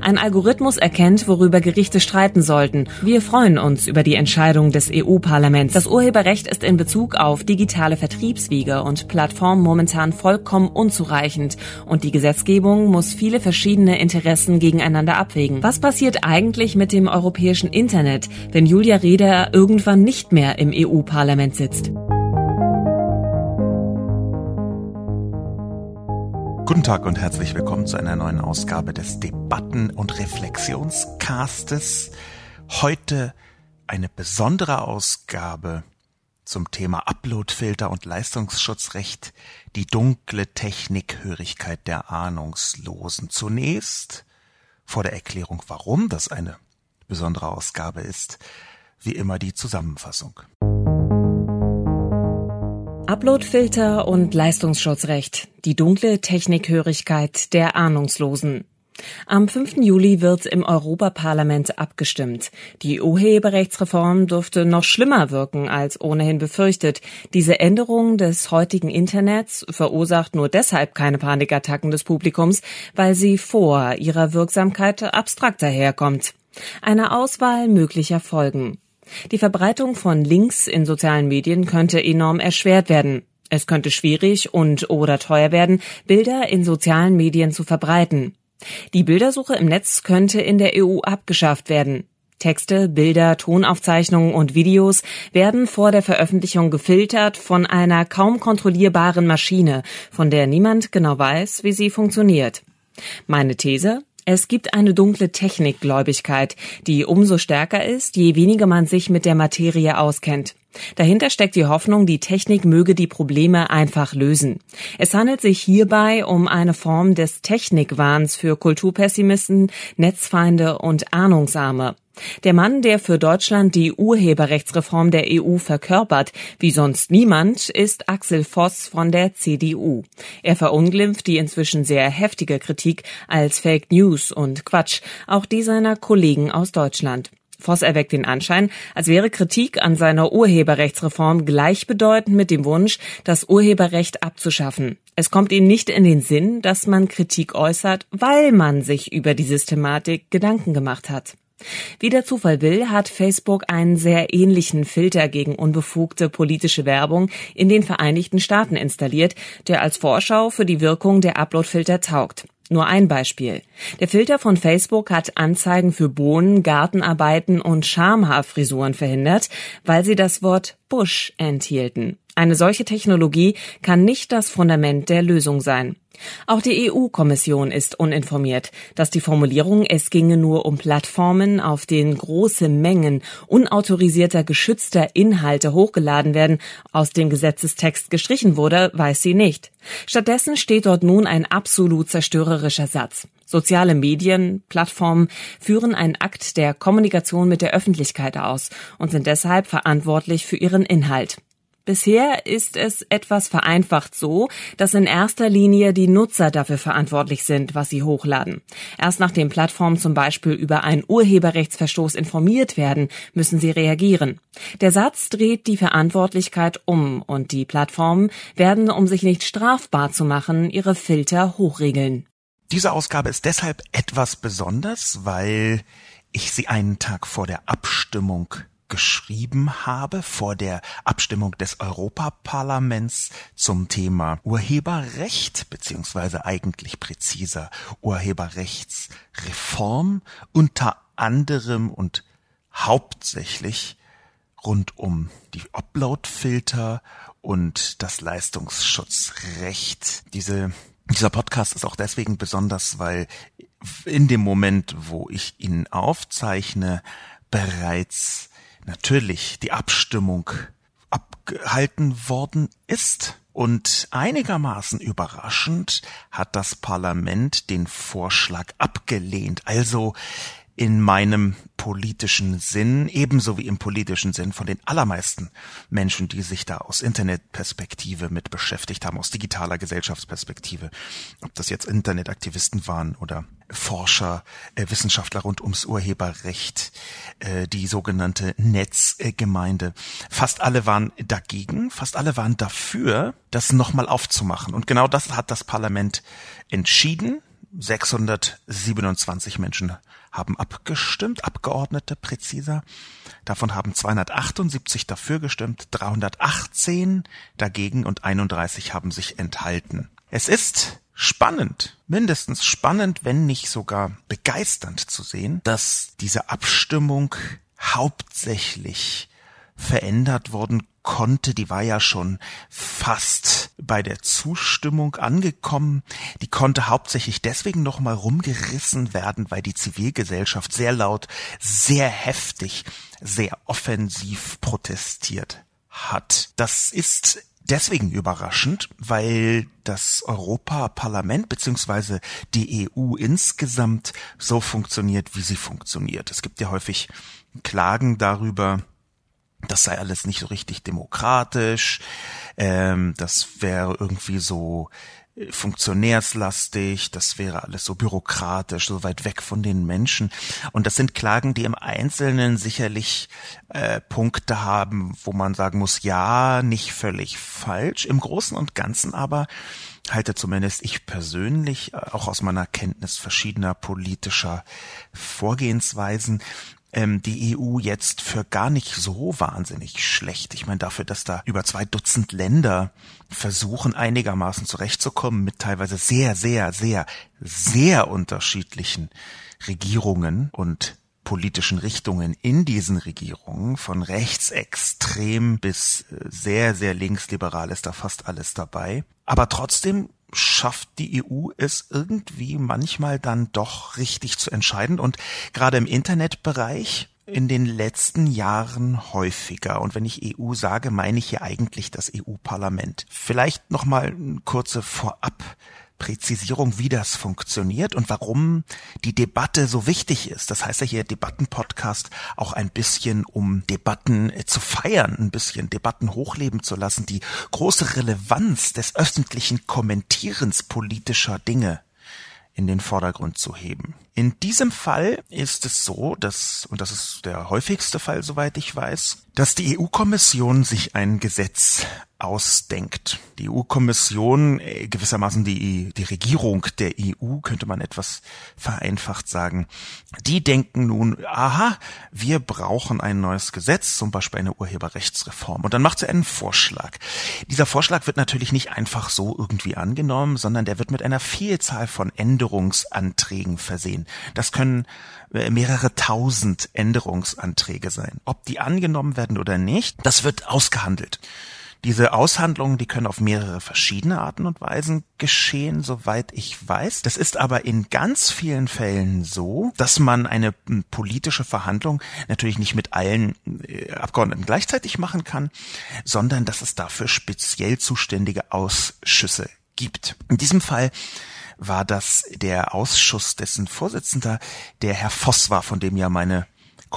Ein Algorithmus erkennt, worüber Gerichte streiten sollten. Wir freuen uns über die Entscheidung des EU-Parlaments. Das Urheberrecht ist in Bezug auf digitale Vertriebswege und Plattformen momentan vollkommen unzureichend und die Gesetzgebung muss viele verschiedene Interessen gegeneinander abwägen. Was passiert eigentlich mit dem europäischen Internet, wenn Julia Reda irgendwann nicht mehr im EU-Parlament sitzt? Guten Tag und herzlich willkommen zu einer neuen Ausgabe des Debatten- und Reflexionscastes. Heute eine besondere Ausgabe zum Thema Uploadfilter und Leistungsschutzrecht, die dunkle Technikhörigkeit der Ahnungslosen. Zunächst vor der Erklärung, warum das eine besondere Ausgabe ist, wie immer die Zusammenfassung. Uploadfilter und Leistungsschutzrecht. Die dunkle Technikhörigkeit der Ahnungslosen. Am 5. Juli wird im Europaparlament abgestimmt. Die Urheberrechtsreform dürfte noch schlimmer wirken als ohnehin befürchtet. Diese Änderung des heutigen Internets verursacht nur deshalb keine Panikattacken des Publikums, weil sie vor ihrer Wirksamkeit abstrakt daherkommt. Eine Auswahl möglicher Folgen. Die Verbreitung von Links in sozialen Medien könnte enorm erschwert werden. Es könnte schwierig und oder teuer werden, Bilder in sozialen Medien zu verbreiten. Die Bildersuche im Netz könnte in der EU abgeschafft werden. Texte, Bilder, Tonaufzeichnungen und Videos werden vor der Veröffentlichung gefiltert von einer kaum kontrollierbaren Maschine, von der niemand genau weiß, wie sie funktioniert. Meine These? Es gibt eine dunkle Technikgläubigkeit, die umso stärker ist, je weniger man sich mit der Materie auskennt. Dahinter steckt die Hoffnung, die Technik möge die Probleme einfach lösen. Es handelt sich hierbei um eine Form des Technikwahns für Kulturpessimisten, Netzfeinde und Ahnungsarme. Der Mann, der für Deutschland die Urheberrechtsreform der EU verkörpert, wie sonst niemand, ist Axel Voss von der CDU. Er verunglimpft die inzwischen sehr heftige Kritik als Fake News und Quatsch, auch die seiner Kollegen aus Deutschland. Voss erweckt den Anschein, als wäre Kritik an seiner Urheberrechtsreform gleichbedeutend mit dem Wunsch, das Urheberrecht abzuschaffen. Es kommt ihm nicht in den Sinn, dass man Kritik äußert, weil man sich über die Systematik Gedanken gemacht hat. Wie der Zufall will, hat Facebook einen sehr ähnlichen Filter gegen unbefugte politische Werbung in den Vereinigten Staaten installiert, der als Vorschau für die Wirkung der Uploadfilter taugt. Nur ein Beispiel. Der Filter von Facebook hat Anzeigen für Bohnen, Gartenarbeiten und Schamhaarfrisuren verhindert, weil sie das Wort Bush enthielten. Eine solche Technologie kann nicht das Fundament der Lösung sein. Auch die EU-Kommission ist uninformiert, dass die Formulierung, es ginge nur um Plattformen, auf denen große Mengen unautorisierter geschützter Inhalte hochgeladen werden, aus dem Gesetzestext gestrichen wurde, weiß sie nicht. Stattdessen steht dort nun ein absolut zerstörerischer Satz. Soziale Medien, Plattformen führen einen Akt der Kommunikation mit der Öffentlichkeit aus und sind deshalb verantwortlich für ihren Inhalt. Bisher ist es etwas vereinfacht so, dass in erster Linie die Nutzer dafür verantwortlich sind, was sie hochladen. Erst nachdem Plattformen zum Beispiel über einen Urheberrechtsverstoß informiert werden, müssen sie reagieren. Der Satz dreht die Verantwortlichkeit um und die Plattformen werden, um sich nicht strafbar zu machen, ihre Filter hochregeln. Diese Ausgabe ist deshalb etwas besonders, weil ich sie einen Tag vor der Abstimmung geschrieben habe vor der Abstimmung des Europaparlaments zum Thema Urheberrecht beziehungsweise eigentlich präziser Urheberrechtsreform unter anderem und hauptsächlich rund um die Uploadfilter und das Leistungsschutzrecht. Diese, dieser Podcast ist auch deswegen besonders, weil in dem Moment, wo ich ihn aufzeichne, bereits natürlich die Abstimmung abgehalten worden ist. Und einigermaßen überraschend hat das Parlament den Vorschlag abgelehnt. Also in meinem politischen Sinn, ebenso wie im politischen Sinn von den allermeisten Menschen, die sich da aus Internetperspektive mit beschäftigt haben, aus digitaler Gesellschaftsperspektive, ob das jetzt Internetaktivisten waren oder Forscher, äh, Wissenschaftler rund ums Urheberrecht, äh, die sogenannte Netzgemeinde. Fast alle waren dagegen, fast alle waren dafür, das nochmal aufzumachen. Und genau das hat das Parlament entschieden. 627 Menschen haben abgestimmt, Abgeordnete präziser. Davon haben 278 dafür gestimmt, 318 dagegen und 31 haben sich enthalten. Es ist spannend, mindestens spannend, wenn nicht sogar begeisternd zu sehen, dass diese Abstimmung hauptsächlich verändert worden konnte, die war ja schon fast bei der Zustimmung angekommen. Die konnte hauptsächlich deswegen noch mal rumgerissen werden, weil die Zivilgesellschaft sehr laut, sehr heftig, sehr offensiv protestiert hat. Das ist deswegen überraschend, weil das Europaparlament beziehungsweise die EU insgesamt so funktioniert, wie sie funktioniert. Es gibt ja häufig Klagen darüber, das sei alles nicht so richtig demokratisch, ähm, das wäre irgendwie so äh, funktionärslastig, das wäre alles so bürokratisch, so weit weg von den Menschen. Und das sind Klagen, die im Einzelnen sicherlich äh, Punkte haben, wo man sagen muss, ja, nicht völlig falsch. Im Großen und Ganzen aber halte zumindest ich persönlich, äh, auch aus meiner Kenntnis verschiedener politischer Vorgehensweisen, ähm, die EU jetzt für gar nicht so wahnsinnig schlecht. Ich meine, dafür, dass da über zwei Dutzend Länder versuchen, einigermaßen zurechtzukommen mit teilweise sehr, sehr, sehr, sehr unterschiedlichen Regierungen und politischen Richtungen in diesen Regierungen, von rechtsextrem bis äh, sehr, sehr linksliberal ist da fast alles dabei. Aber trotzdem schafft die EU es irgendwie manchmal dann doch richtig zu entscheiden und gerade im Internetbereich in den letzten Jahren häufiger. Und wenn ich EU sage, meine ich hier eigentlich das EU-Parlament. Vielleicht noch mal eine kurze Vorab Präzisierung, wie das funktioniert und warum die Debatte so wichtig ist. Das heißt ja hier Debattenpodcast auch ein bisschen, um Debatten äh, zu feiern, ein bisschen Debatten hochleben zu lassen, die große Relevanz des öffentlichen Kommentierens politischer Dinge in den Vordergrund zu heben. In diesem Fall ist es so, dass, und das ist der häufigste Fall, soweit ich weiß, dass die EU-Kommission sich ein Gesetz ausdenkt. Die EU-Kommission, äh, gewissermaßen die, die Regierung der EU, könnte man etwas vereinfacht sagen, die denken nun, aha, wir brauchen ein neues Gesetz, zum Beispiel eine Urheberrechtsreform. Und dann macht sie einen Vorschlag. Dieser Vorschlag wird natürlich nicht einfach so irgendwie angenommen, sondern der wird mit einer Vielzahl von Änderungsanträgen versehen. Das können äh, mehrere tausend Änderungsanträge sein. Ob die angenommen werden oder nicht, das wird ausgehandelt. Diese Aushandlungen, die können auf mehrere verschiedene Arten und Weisen geschehen, soweit ich weiß. Das ist aber in ganz vielen Fällen so, dass man eine politische Verhandlung natürlich nicht mit allen äh, Abgeordneten gleichzeitig machen kann, sondern dass es dafür speziell zuständige Ausschüsse gibt. In diesem Fall war das der Ausschuss, dessen Vorsitzender der Herr Voss war, von dem ja meine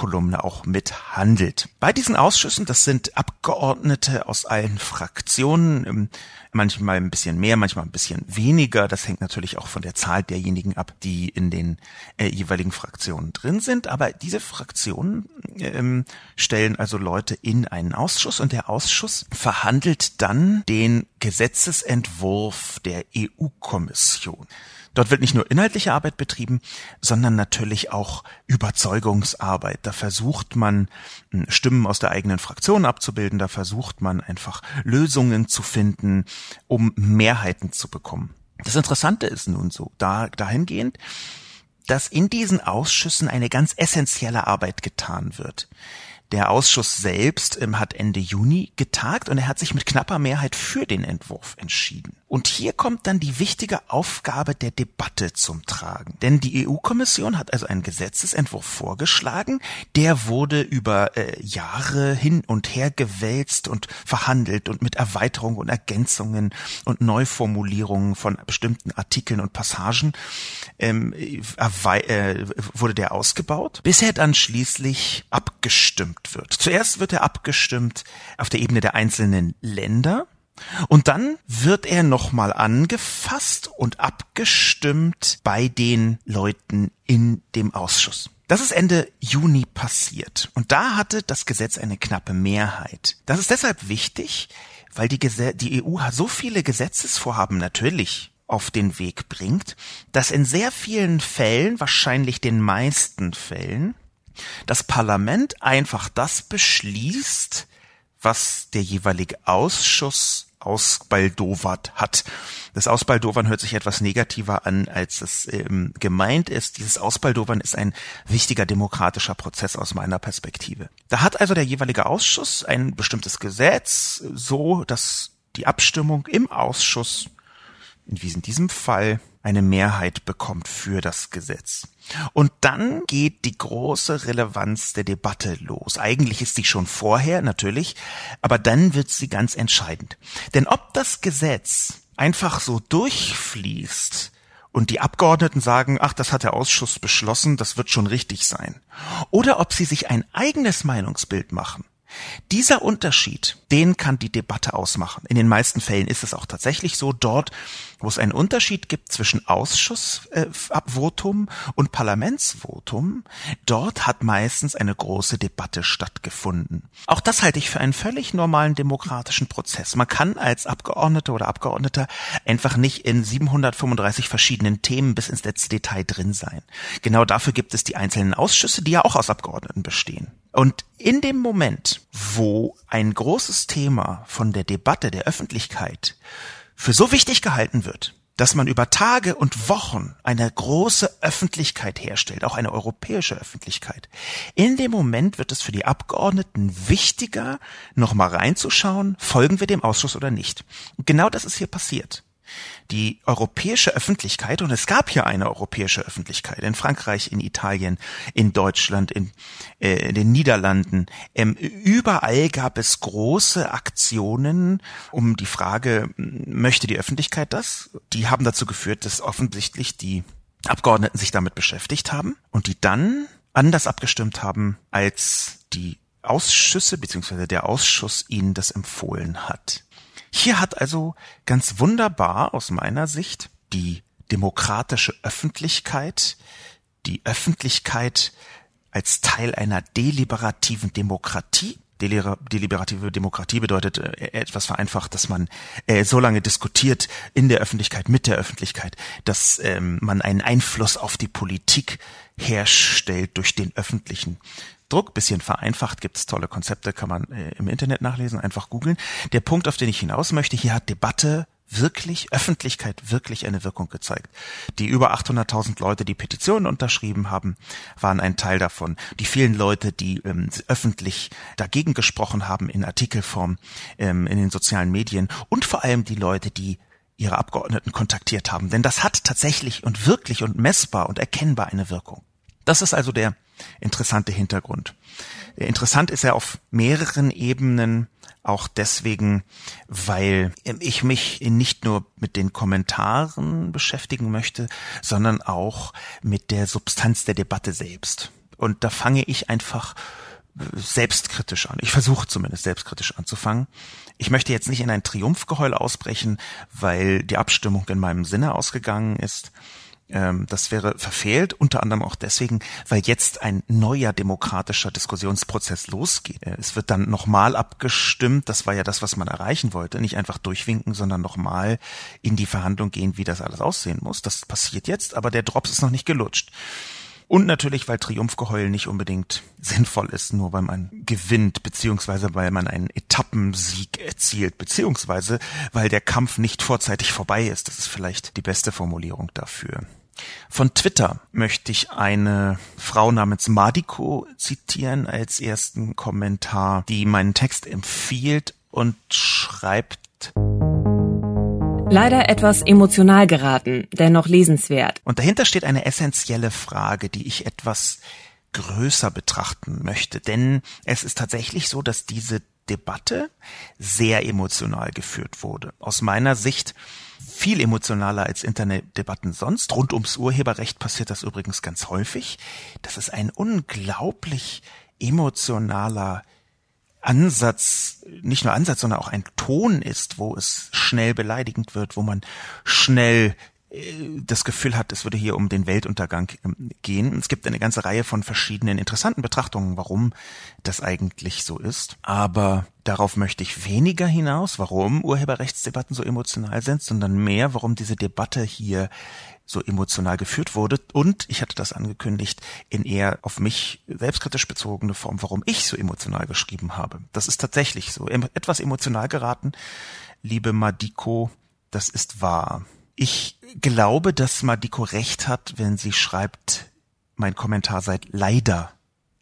Kolumne auch mithandelt. Bei diesen Ausschüssen, das sind Abgeordnete aus allen Fraktionen, ähm, manchmal ein bisschen mehr, manchmal ein bisschen weniger. Das hängt natürlich auch von der Zahl derjenigen ab, die in den äh, jeweiligen Fraktionen drin sind. Aber diese Fraktionen ähm, stellen also Leute in einen Ausschuss und der Ausschuss verhandelt dann den Gesetzesentwurf der EU-Kommission. Dort wird nicht nur inhaltliche Arbeit betrieben, sondern natürlich auch Überzeugungsarbeit. Da versucht man, hm, Stimmen aus der eigenen Fraktion abzubilden, da versucht man einfach Lösungen zu finden, um Mehrheiten zu bekommen. Das Interessante ist nun so, da, dahingehend, dass in diesen Ausschüssen eine ganz essentielle Arbeit getan wird. Der Ausschuss selbst ähm, hat Ende Juni getagt und er hat sich mit knapper Mehrheit für den Entwurf entschieden. Und hier kommt dann die wichtige Aufgabe der Debatte zum Tragen. Denn die EU-Kommission hat also einen Gesetzesentwurf vorgeschlagen, der wurde über äh, Jahre hin und her gewälzt und verhandelt und mit Erweiterungen und Ergänzungen und Neuformulierungen von bestimmten Artikeln und Passagen ähm, äh, wurde der ausgebaut, bis er dann schließlich abgestimmt wird. Zuerst wird er abgestimmt auf der Ebene der einzelnen Länder, und dann wird er nochmal angefasst und abgestimmt bei den Leuten in dem Ausschuss. Das ist Ende Juni passiert. Und da hatte das Gesetz eine knappe Mehrheit. Das ist deshalb wichtig, weil die, Gese die EU so viele Gesetzesvorhaben natürlich auf den Weg bringt, dass in sehr vielen Fällen, wahrscheinlich den meisten Fällen, das Parlament einfach das beschließt, was der jeweilige Ausschuss ausbaldowert hat. Das Ausbaldowern hört sich etwas negativer an, als es ähm, gemeint ist. Dieses Ausbaldowern ist ein wichtiger demokratischer Prozess aus meiner Perspektive. Da hat also der jeweilige Ausschuss ein bestimmtes Gesetz, so dass die Abstimmung im Ausschuss, wie in diesem Fall, eine Mehrheit bekommt für das Gesetz. Und dann geht die große Relevanz der Debatte los. Eigentlich ist sie schon vorher, natürlich, aber dann wird sie ganz entscheidend. Denn ob das Gesetz einfach so durchfließt und die Abgeordneten sagen, ach, das hat der Ausschuss beschlossen, das wird schon richtig sein, oder ob sie sich ein eigenes Meinungsbild machen, dieser Unterschied, den kann die Debatte ausmachen. In den meisten Fällen ist es auch tatsächlich so. Dort, wo es einen Unterschied gibt zwischen Ausschussvotum äh, und Parlamentsvotum, dort hat meistens eine große Debatte stattgefunden. Auch das halte ich für einen völlig normalen demokratischen Prozess. Man kann als Abgeordneter oder Abgeordneter einfach nicht in 735 verschiedenen Themen bis ins letzte Detail drin sein. Genau dafür gibt es die einzelnen Ausschüsse, die ja auch aus Abgeordneten bestehen. Und in dem Moment, wo ein großes Thema von der Debatte der Öffentlichkeit für so wichtig gehalten wird, dass man über Tage und Wochen eine große Öffentlichkeit herstellt, auch eine europäische Öffentlichkeit. In dem Moment wird es für die Abgeordneten wichtiger, nochmal reinzuschauen, folgen wir dem Ausschuss oder nicht. Genau das ist hier passiert die europäische Öffentlichkeit, und es gab hier eine europäische Öffentlichkeit in Frankreich, in Italien, in Deutschland, in, äh, in den Niederlanden, ähm, überall gab es große Aktionen um die Frage, möchte die Öffentlichkeit das? Die haben dazu geführt, dass offensichtlich die Abgeordneten sich damit beschäftigt haben und die dann anders abgestimmt haben, als die Ausschüsse bzw. der Ausschuss ihnen das empfohlen hat. Hier hat also ganz wunderbar aus meiner Sicht die demokratische Öffentlichkeit, die Öffentlichkeit als Teil einer deliberativen Demokratie. Deliberative Demokratie bedeutet äh, etwas vereinfacht, dass man äh, so lange diskutiert in der Öffentlichkeit, mit der Öffentlichkeit, dass ähm, man einen Einfluss auf die Politik herstellt durch den öffentlichen Druck, bisschen vereinfacht, gibt es tolle Konzepte, kann man äh, im Internet nachlesen, einfach googeln. Der Punkt, auf den ich hinaus möchte, hier hat Debatte wirklich, Öffentlichkeit wirklich eine Wirkung gezeigt. Die über 800.000 Leute, die Petitionen unterschrieben haben, waren ein Teil davon. Die vielen Leute, die ähm, öffentlich dagegen gesprochen haben in Artikelform, ähm, in den sozialen Medien und vor allem die Leute, die ihre Abgeordneten kontaktiert haben. Denn das hat tatsächlich und wirklich und messbar und erkennbar eine Wirkung. Das ist also der interessante Hintergrund. Interessant ist er auf mehreren Ebenen, auch deswegen, weil ich mich nicht nur mit den Kommentaren beschäftigen möchte, sondern auch mit der Substanz der Debatte selbst. Und da fange ich einfach selbstkritisch an. Ich versuche zumindest selbstkritisch anzufangen. Ich möchte jetzt nicht in ein Triumphgeheul ausbrechen, weil die Abstimmung in meinem Sinne ausgegangen ist. Ähm, das wäre verfehlt, unter anderem auch deswegen, weil jetzt ein neuer demokratischer Diskussionsprozess losgeht. Äh, es wird dann nochmal abgestimmt, das war ja das, was man erreichen wollte, nicht einfach durchwinken, sondern nochmal in die Verhandlung gehen, wie das alles aussehen muss. Das passiert jetzt, aber der Drops ist noch nicht gelutscht. Und natürlich, weil Triumphgeheul nicht unbedingt sinnvoll ist, nur weil man gewinnt, beziehungsweise weil man einen Etappensieg erzielt, beziehungsweise weil der Kampf nicht vorzeitig vorbei ist. Das ist vielleicht die beste Formulierung dafür. Von Twitter möchte ich eine Frau namens Madiko zitieren als ersten Kommentar, die meinen Text empfiehlt und schreibt Leider etwas emotional geraten, dennoch lesenswert. Und dahinter steht eine essentielle Frage, die ich etwas größer betrachten möchte. Denn es ist tatsächlich so, dass diese Debatte sehr emotional geführt wurde. Aus meiner Sicht viel emotionaler als Internetdebatten sonst. Rund ums Urheberrecht passiert das übrigens ganz häufig. Das ist ein unglaublich emotionaler Ansatz, nicht nur Ansatz, sondern auch ein Ton ist, wo es schnell beleidigend wird, wo man schnell das Gefühl hat, es würde hier um den Weltuntergang ähm, gehen. Es gibt eine ganze Reihe von verschiedenen interessanten Betrachtungen, warum das eigentlich so ist. Aber darauf möchte ich weniger hinaus, warum Urheberrechtsdebatten so emotional sind, sondern mehr, warum diese Debatte hier so emotional geführt wurde. Und ich hatte das angekündigt in eher auf mich selbstkritisch bezogene Form, warum ich so emotional geschrieben habe. Das ist tatsächlich so. Etwas emotional geraten, liebe Madiko, das ist wahr. Ich glaube, dass Madiko recht hat, wenn sie schreibt, mein Kommentar sei leider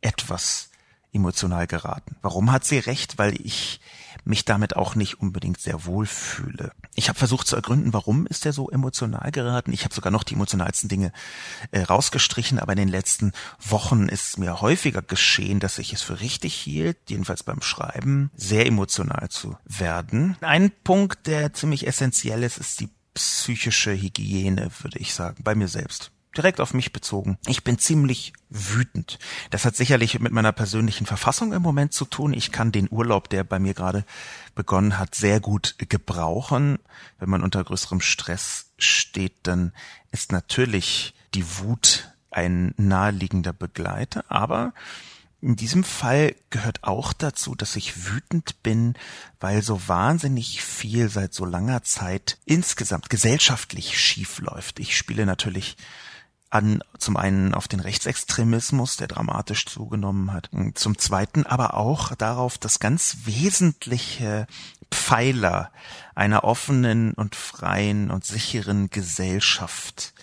etwas emotional geraten. Warum hat sie recht? Weil ich mich damit auch nicht unbedingt sehr wohl fühle. Ich habe versucht zu ergründen, warum ist er so emotional geraten. Ich habe sogar noch die emotionalsten Dinge äh, rausgestrichen, aber in den letzten Wochen ist mir häufiger geschehen, dass ich es für richtig hielt, jedenfalls beim Schreiben, sehr emotional zu werden. Ein Punkt, der ziemlich essentiell ist, ist die psychische Hygiene, würde ich sagen, bei mir selbst. Direkt auf mich bezogen. Ich bin ziemlich wütend. Das hat sicherlich mit meiner persönlichen Verfassung im Moment zu tun. Ich kann den Urlaub, der bei mir gerade begonnen hat, sehr gut gebrauchen. Wenn man unter größerem Stress steht, dann ist natürlich die Wut ein naheliegender Begleiter. Aber in diesem Fall gehört auch dazu, dass ich wütend bin, weil so wahnsinnig viel seit so langer Zeit insgesamt gesellschaftlich schief läuft. Ich spiele natürlich an, zum einen auf den Rechtsextremismus, der dramatisch zugenommen hat, zum zweiten aber auch darauf, dass ganz wesentliche Pfeiler einer offenen und freien und sicheren Gesellschaft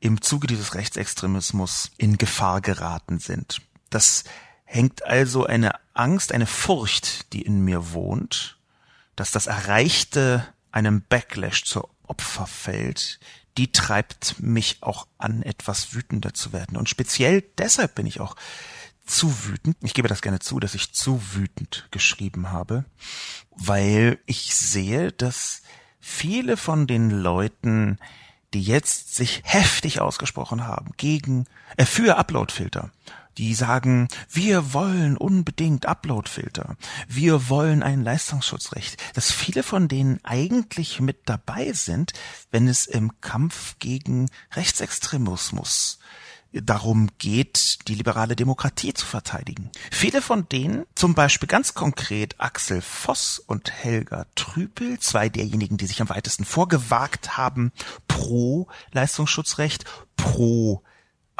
im Zuge dieses Rechtsextremismus in Gefahr geraten sind. Das hängt also eine Angst, eine Furcht, die in mir wohnt, dass das Erreichte einem Backlash zur Opfer fällt, die treibt mich auch an, etwas wütender zu werden. Und speziell deshalb bin ich auch zu wütend. Ich gebe das gerne zu, dass ich zu wütend geschrieben habe, weil ich sehe, dass viele von den Leuten, die jetzt sich heftig ausgesprochen haben gegen, äh, für Uploadfilter die sagen, wir wollen unbedingt Uploadfilter, wir wollen ein Leistungsschutzrecht, dass viele von denen eigentlich mit dabei sind, wenn es im Kampf gegen Rechtsextremismus darum geht, die liberale Demokratie zu verteidigen. Viele von denen, zum Beispiel ganz konkret Axel Voss und Helga Trüpel, zwei derjenigen, die sich am weitesten vorgewagt haben, pro Leistungsschutzrecht, pro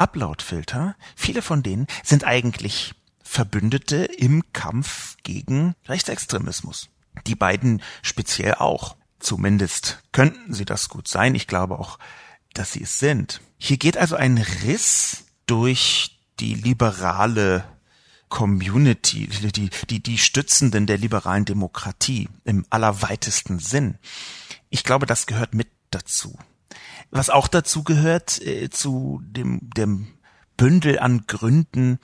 Uploadfilter, viele von denen sind eigentlich Verbündete im Kampf gegen Rechtsextremismus. Die beiden speziell auch. Zumindest könnten sie das gut sein. Ich glaube auch, dass sie es sind. Hier geht also ein Riss durch die liberale Community, die, die, die Stützenden der liberalen Demokratie im allerweitesten Sinn. Ich glaube, das gehört mit dazu. Was auch dazu gehört, äh, zu dem, dem Bündel an Gründen,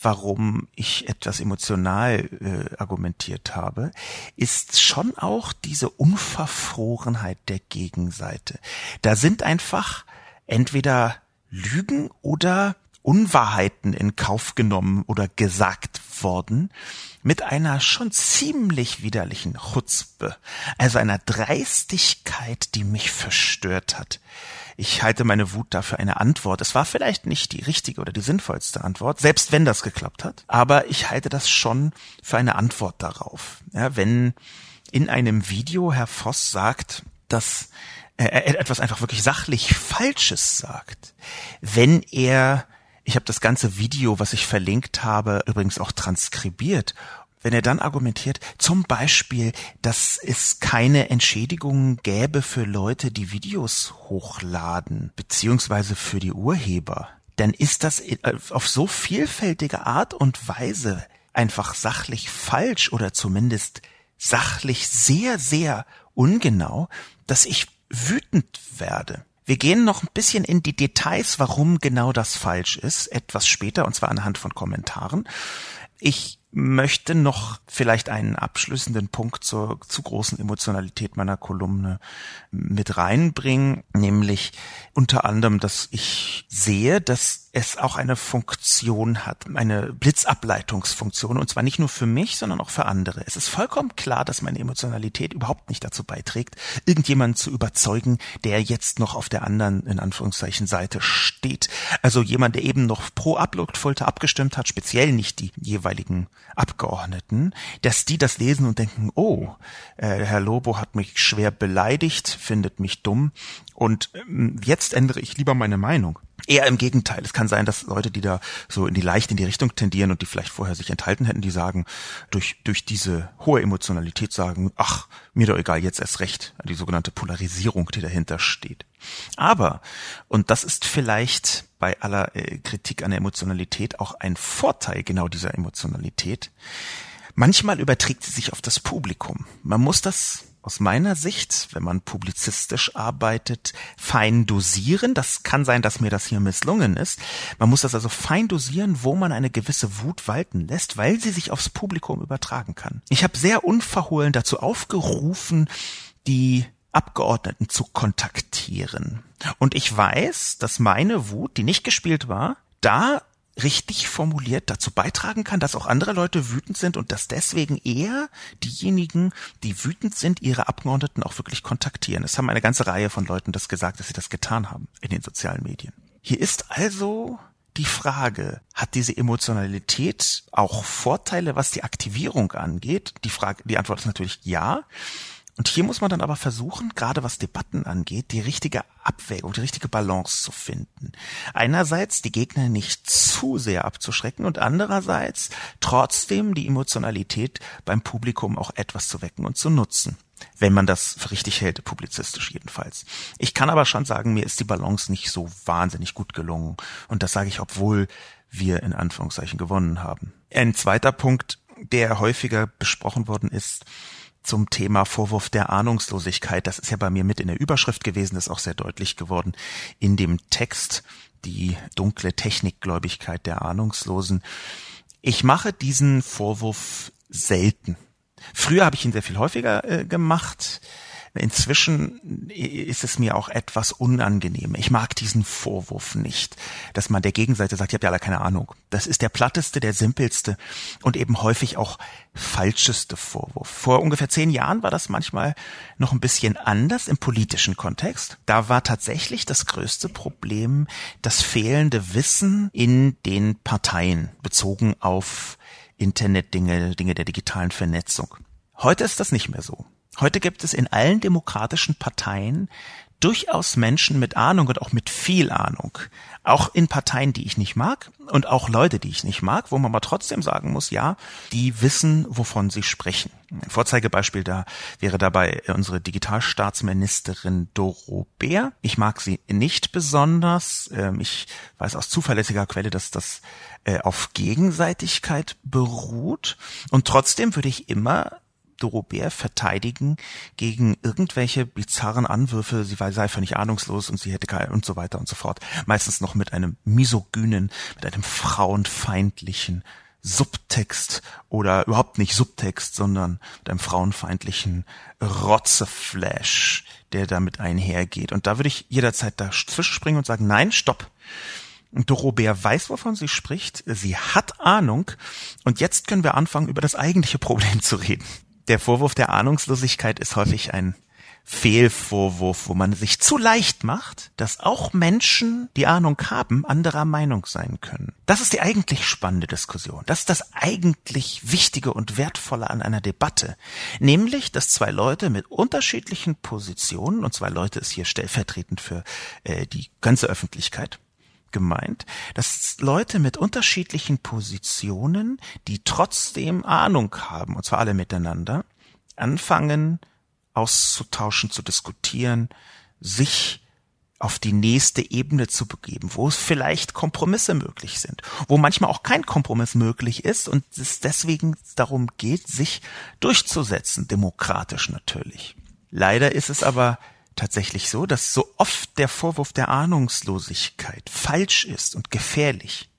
warum ich etwas emotional äh, argumentiert habe, ist schon auch diese Unverfrorenheit der Gegenseite. Da sind einfach entweder Lügen oder Unwahrheiten in Kauf genommen oder gesagt worden, mit einer schon ziemlich widerlichen Chutzpe, also einer Dreistigkeit, die mich verstört hat. Ich halte meine Wut dafür eine Antwort. Es war vielleicht nicht die richtige oder die sinnvollste Antwort, selbst wenn das geklappt hat, aber ich halte das schon für eine Antwort darauf. Ja, wenn in einem Video Herr Voss sagt, dass er etwas einfach wirklich sachlich Falsches sagt, wenn er ich habe das ganze Video, was ich verlinkt habe, übrigens auch transkribiert wenn er dann argumentiert, zum Beispiel, dass es keine Entschädigungen gäbe für Leute, die Videos hochladen, beziehungsweise für die Urheber, dann ist das auf so vielfältige Art und Weise einfach sachlich falsch oder zumindest sachlich sehr, sehr ungenau, dass ich wütend werde. Wir gehen noch ein bisschen in die Details, warum genau das falsch ist, etwas später, und zwar anhand von Kommentaren. Ich möchte noch vielleicht einen abschließenden Punkt zur zu großen Emotionalität meiner Kolumne mit reinbringen, nämlich unter anderem, dass ich sehe, dass es auch eine Funktion hat, eine Blitzableitungsfunktion, und zwar nicht nur für mich, sondern auch für andere. Es ist vollkommen klar, dass meine Emotionalität überhaupt nicht dazu beiträgt, irgendjemanden zu überzeugen, der jetzt noch auf der anderen, in Anführungszeichen, Seite steht. Also jemand, der eben noch pro Upload-Folter abgestimmt hat, speziell nicht die jeweiligen Abgeordneten, dass die das lesen und denken, oh, äh, Herr Lobo hat mich schwer beleidigt, findet mich dumm und ähm, jetzt ändere ich lieber meine Meinung. Eher im Gegenteil. Es kann sein, dass Leute, die da so in die leicht in die Richtung tendieren und die vielleicht vorher sich enthalten hätten, die sagen, durch, durch diese hohe Emotionalität sagen, ach, mir doch egal, jetzt erst recht. Die sogenannte Polarisierung, die dahinter steht. Aber, und das ist vielleicht bei aller äh, Kritik an der Emotionalität auch ein Vorteil genau dieser Emotionalität, manchmal überträgt sie sich auf das Publikum. Man muss das aus meiner Sicht, wenn man publizistisch arbeitet, fein dosieren. Das kann sein, dass mir das hier misslungen ist. Man muss das also fein dosieren, wo man eine gewisse Wut walten lässt, weil sie sich aufs Publikum übertragen kann. Ich habe sehr unverhohlen dazu aufgerufen, die Abgeordneten zu kontaktieren. Und ich weiß, dass meine Wut, die nicht gespielt war, da richtig formuliert dazu beitragen kann, dass auch andere Leute wütend sind und dass deswegen eher diejenigen, die wütend sind, ihre Abgeordneten auch wirklich kontaktieren. Es haben eine ganze Reihe von Leuten das gesagt, dass sie das getan haben in den sozialen Medien. Hier ist also die Frage, hat diese Emotionalität auch Vorteile, was die Aktivierung angeht? Die Frage, die Antwort ist natürlich ja. Und hier muss man dann aber versuchen, gerade was Debatten angeht, die richtige Abwägung, die richtige Balance zu finden. Einerseits die Gegner nicht zu sehr abzuschrecken und andererseits trotzdem die Emotionalität beim Publikum auch etwas zu wecken und zu nutzen. Wenn man das für richtig hält, publizistisch jedenfalls. Ich kann aber schon sagen, mir ist die Balance nicht so wahnsinnig gut gelungen. Und das sage ich, obwohl wir in Anführungszeichen gewonnen haben. Ein zweiter Punkt, der häufiger besprochen worden ist, zum Thema Vorwurf der Ahnungslosigkeit. Das ist ja bei mir mit in der Überschrift gewesen, das ist auch sehr deutlich geworden in dem Text, die dunkle Technikgläubigkeit der Ahnungslosen. Ich mache diesen Vorwurf selten. Früher habe ich ihn sehr viel häufiger äh, gemacht. Inzwischen ist es mir auch etwas unangenehm. Ich mag diesen Vorwurf nicht, dass man der Gegenseite sagt, ihr habt ja alle keine Ahnung. Das ist der platteste, der simpelste und eben häufig auch falscheste Vorwurf. Vor ungefähr zehn Jahren war das manchmal noch ein bisschen anders im politischen Kontext. Da war tatsächlich das größte Problem das fehlende Wissen in den Parteien bezogen auf Internetdinge, Dinge der digitalen Vernetzung. Heute ist das nicht mehr so. Heute gibt es in allen demokratischen Parteien durchaus Menschen mit Ahnung und auch mit viel Ahnung. Auch in Parteien, die ich nicht mag und auch Leute, die ich nicht mag, wo man aber trotzdem sagen muss, ja, die wissen, wovon sie sprechen. Ein Vorzeigebeispiel da wäre dabei unsere Digitalstaatsministerin Doro Bär. Ich mag sie nicht besonders. Ähm, ich weiß aus zuverlässiger Quelle, dass das äh, auf Gegenseitigkeit beruht. Und trotzdem würde ich immer Doro Bär verteidigen gegen irgendwelche bizarren Anwürfe, sie sei völlig ahnungslos und sie hätte kein und so weiter und so fort. Meistens noch mit einem misogynen, mit einem frauenfeindlichen Subtext oder überhaupt nicht Subtext, sondern mit einem frauenfeindlichen Rotzeflash, der damit einhergeht. Und da würde ich jederzeit dazwischen springen und sagen, nein, stopp. Und Doro Bär weiß, wovon sie spricht. Sie hat Ahnung. Und jetzt können wir anfangen, über das eigentliche Problem zu reden der Vorwurf der Ahnungslosigkeit ist häufig ein Fehlvorwurf, wo man sich zu leicht macht, dass auch Menschen, die Ahnung haben, anderer Meinung sein können. Das ist die eigentlich spannende Diskussion. Das ist das eigentlich Wichtige und Wertvolle an einer Debatte. Nämlich, dass zwei Leute mit unterschiedlichen Positionen, und zwei Leute ist hier stellvertretend für äh, die ganze Öffentlichkeit, gemeint, dass Leute mit unterschiedlichen Positionen, die trotzdem Ahnung haben, und zwar alle miteinander, anfangen auszutauschen, zu diskutieren, sich auf die nächste Ebene zu begeben, wo es vielleicht Kompromisse möglich sind, wo manchmal auch kein Kompromiss möglich ist und es deswegen darum geht, sich durchzusetzen, demokratisch natürlich. Leider ist es aber tatsächlich so, dass so oft der Vorwurf der Ahnungslosigkeit falsch ist und gefährlich,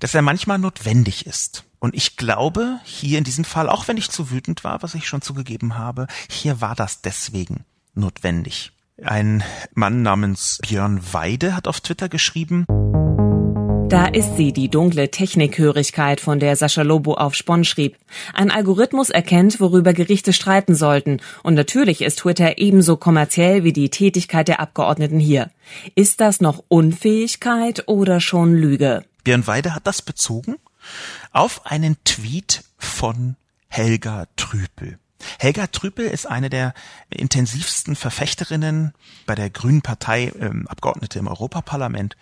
dass er manchmal notwendig ist. Und ich glaube, hier in diesem Fall, auch wenn ich zu wütend war, was ich schon zugegeben habe, hier war das deswegen notwendig. Ein Mann namens Björn Weide hat auf Twitter geschrieben, da ist sie, die dunkle Technikhörigkeit, von der Sascha Lobo auf Spon schrieb. Ein Algorithmus erkennt, worüber Gerichte streiten sollten. Und natürlich ist Twitter ebenso kommerziell wie die Tätigkeit der Abgeordneten hier. Ist das noch Unfähigkeit oder schon Lüge? Björn Weide hat das bezogen auf einen Tweet von Helga Trüpel. Helga Trüpel ist eine der intensivsten Verfechterinnen bei der Grünen Partei, ähm, Abgeordnete im Europaparlament,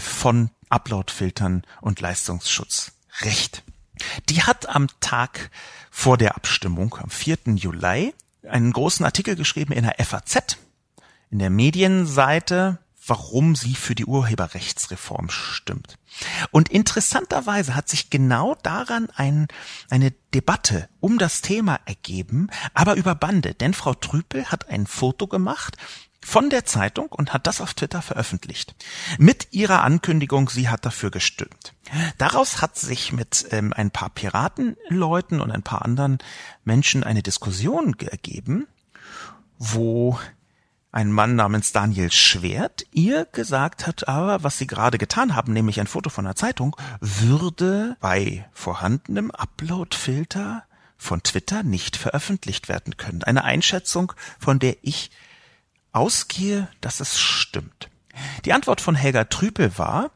von Uploadfiltern und Leistungsschutzrecht. Die hat am Tag vor der Abstimmung, am 4. Juli, einen großen Artikel geschrieben in der FAZ, in der Medienseite, warum sie für die Urheberrechtsreform stimmt. Und interessanterweise hat sich genau daran ein, eine Debatte um das Thema ergeben, aber über Bande, denn Frau Trüpel hat ein Foto gemacht von der Zeitung und hat das auf Twitter veröffentlicht. Mit ihrer Ankündigung, sie hat dafür gestimmt. Daraus hat sich mit ähm, ein paar Piratenleuten und ein paar anderen Menschen eine Diskussion ergeben, wo ein Mann namens Daniel Schwert ihr gesagt hat, aber was sie gerade getan haben, nämlich ein Foto von einer Zeitung, würde bei vorhandenem Upload-Filter von Twitter nicht veröffentlicht werden können. Eine Einschätzung, von der ich ausgehe, dass es stimmt. Die Antwort von Helga Trüpel war,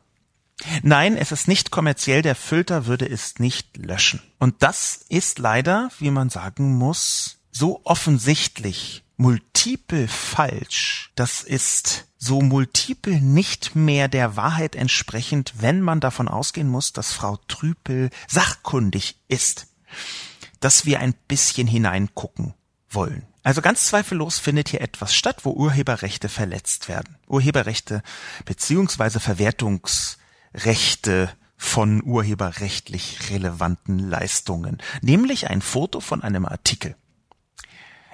Nein, es ist nicht kommerziell, der Filter würde es nicht löschen. Und das ist leider, wie man sagen muss, so offensichtlich multiple falsch. Das ist so multiple nicht mehr der Wahrheit entsprechend, wenn man davon ausgehen muss, dass Frau Trüpel sachkundig ist, dass wir ein bisschen hineingucken wollen. Also ganz zweifellos findet hier etwas statt, wo Urheberrechte verletzt werden. Urheberrechte beziehungsweise Verwertungsrechte von urheberrechtlich relevanten Leistungen, nämlich ein Foto von einem Artikel.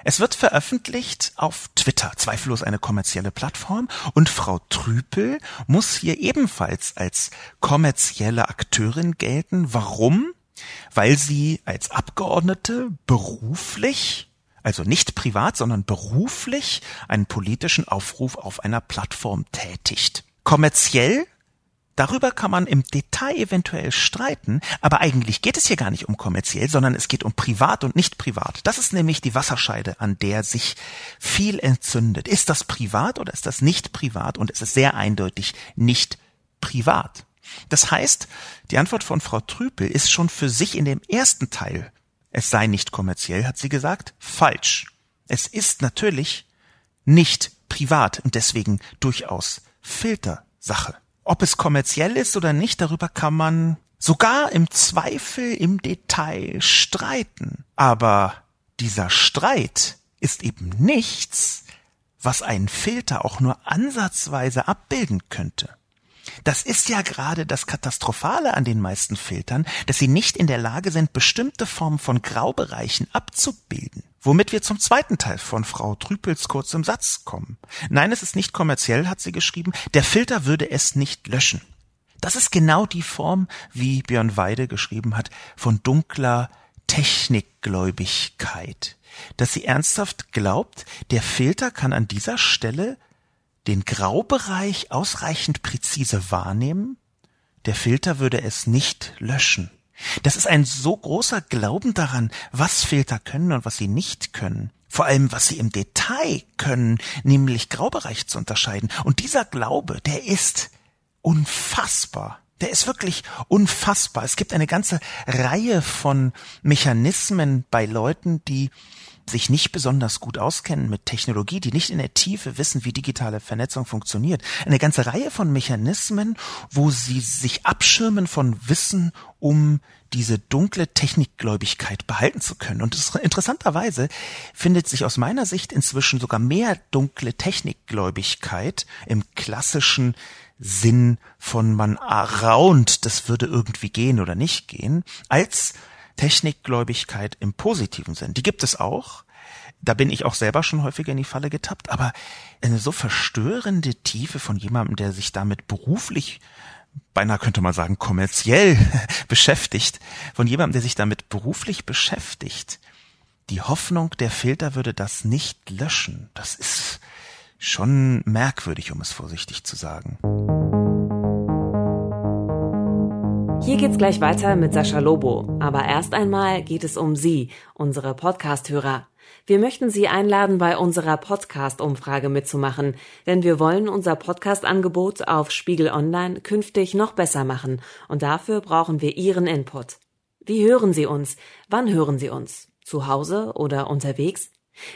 Es wird veröffentlicht auf Twitter, zweifellos eine kommerzielle Plattform, und Frau Trüpel muss hier ebenfalls als kommerzielle Akteurin gelten. Warum? Weil sie als Abgeordnete beruflich also nicht privat, sondern beruflich einen politischen Aufruf auf einer Plattform tätigt. Kommerziell Darüber kann man im Detail eventuell streiten, aber eigentlich geht es hier gar nicht um kommerziell, sondern es geht um privat und nicht privat. Das ist nämlich die Wasserscheide, an der sich viel entzündet. Ist das privat oder ist das nicht privat? Und es ist sehr eindeutig nicht privat. Das heißt, die Antwort von Frau Trüpel ist schon für sich in dem ersten Teil es sei nicht kommerziell, hat sie gesagt, falsch. Es ist natürlich nicht privat und deswegen durchaus Filtersache. Ob es kommerziell ist oder nicht, darüber kann man sogar im Zweifel im Detail streiten. Aber dieser Streit ist eben nichts, was einen Filter auch nur ansatzweise abbilden könnte. Das ist ja gerade das Katastrophale an den meisten Filtern, dass sie nicht in der Lage sind, bestimmte Formen von Graubereichen abzubilden. Womit wir zum zweiten Teil von Frau Trüpels kurzem Satz kommen. Nein, es ist nicht kommerziell, hat sie geschrieben. Der Filter würde es nicht löschen. Das ist genau die Form, wie Björn Weide geschrieben hat, von dunkler Technikgläubigkeit. Dass sie ernsthaft glaubt, der Filter kann an dieser Stelle den Graubereich ausreichend präzise wahrnehmen, der Filter würde es nicht löschen. Das ist ein so großer Glauben daran, was Filter können und was sie nicht können. Vor allem, was sie im Detail können, nämlich Graubereich zu unterscheiden. Und dieser Glaube, der ist unfassbar. Der ist wirklich unfassbar. Es gibt eine ganze Reihe von Mechanismen bei Leuten, die sich nicht besonders gut auskennen mit Technologie, die nicht in der Tiefe wissen, wie digitale Vernetzung funktioniert. Eine ganze Reihe von Mechanismen, wo sie sich abschirmen von Wissen, um diese dunkle Technikgläubigkeit behalten zu können. Und es, interessanterweise findet sich aus meiner Sicht inzwischen sogar mehr dunkle Technikgläubigkeit im klassischen Sinn von man raunt, das würde irgendwie gehen oder nicht gehen, als Technikgläubigkeit im positiven Sinn. Die gibt es auch. Da bin ich auch selber schon häufiger in die Falle getappt, aber eine so verstörende Tiefe von jemandem, der sich damit beruflich beinahe könnte man sagen kommerziell beschäftigt, von jemandem, der sich damit beruflich beschäftigt. Die Hoffnung, der Filter würde das nicht löschen. Das ist schon merkwürdig, um es vorsichtig zu sagen. Hier geht's gleich weiter mit Sascha Lobo. Aber erst einmal geht es um Sie, unsere Podcast-Hörer. Wir möchten Sie einladen, bei unserer Podcast-Umfrage mitzumachen, denn wir wollen unser Podcast-Angebot auf Spiegel Online künftig noch besser machen und dafür brauchen wir Ihren Input. Wie hören Sie uns? Wann hören Sie uns? Zu Hause oder unterwegs?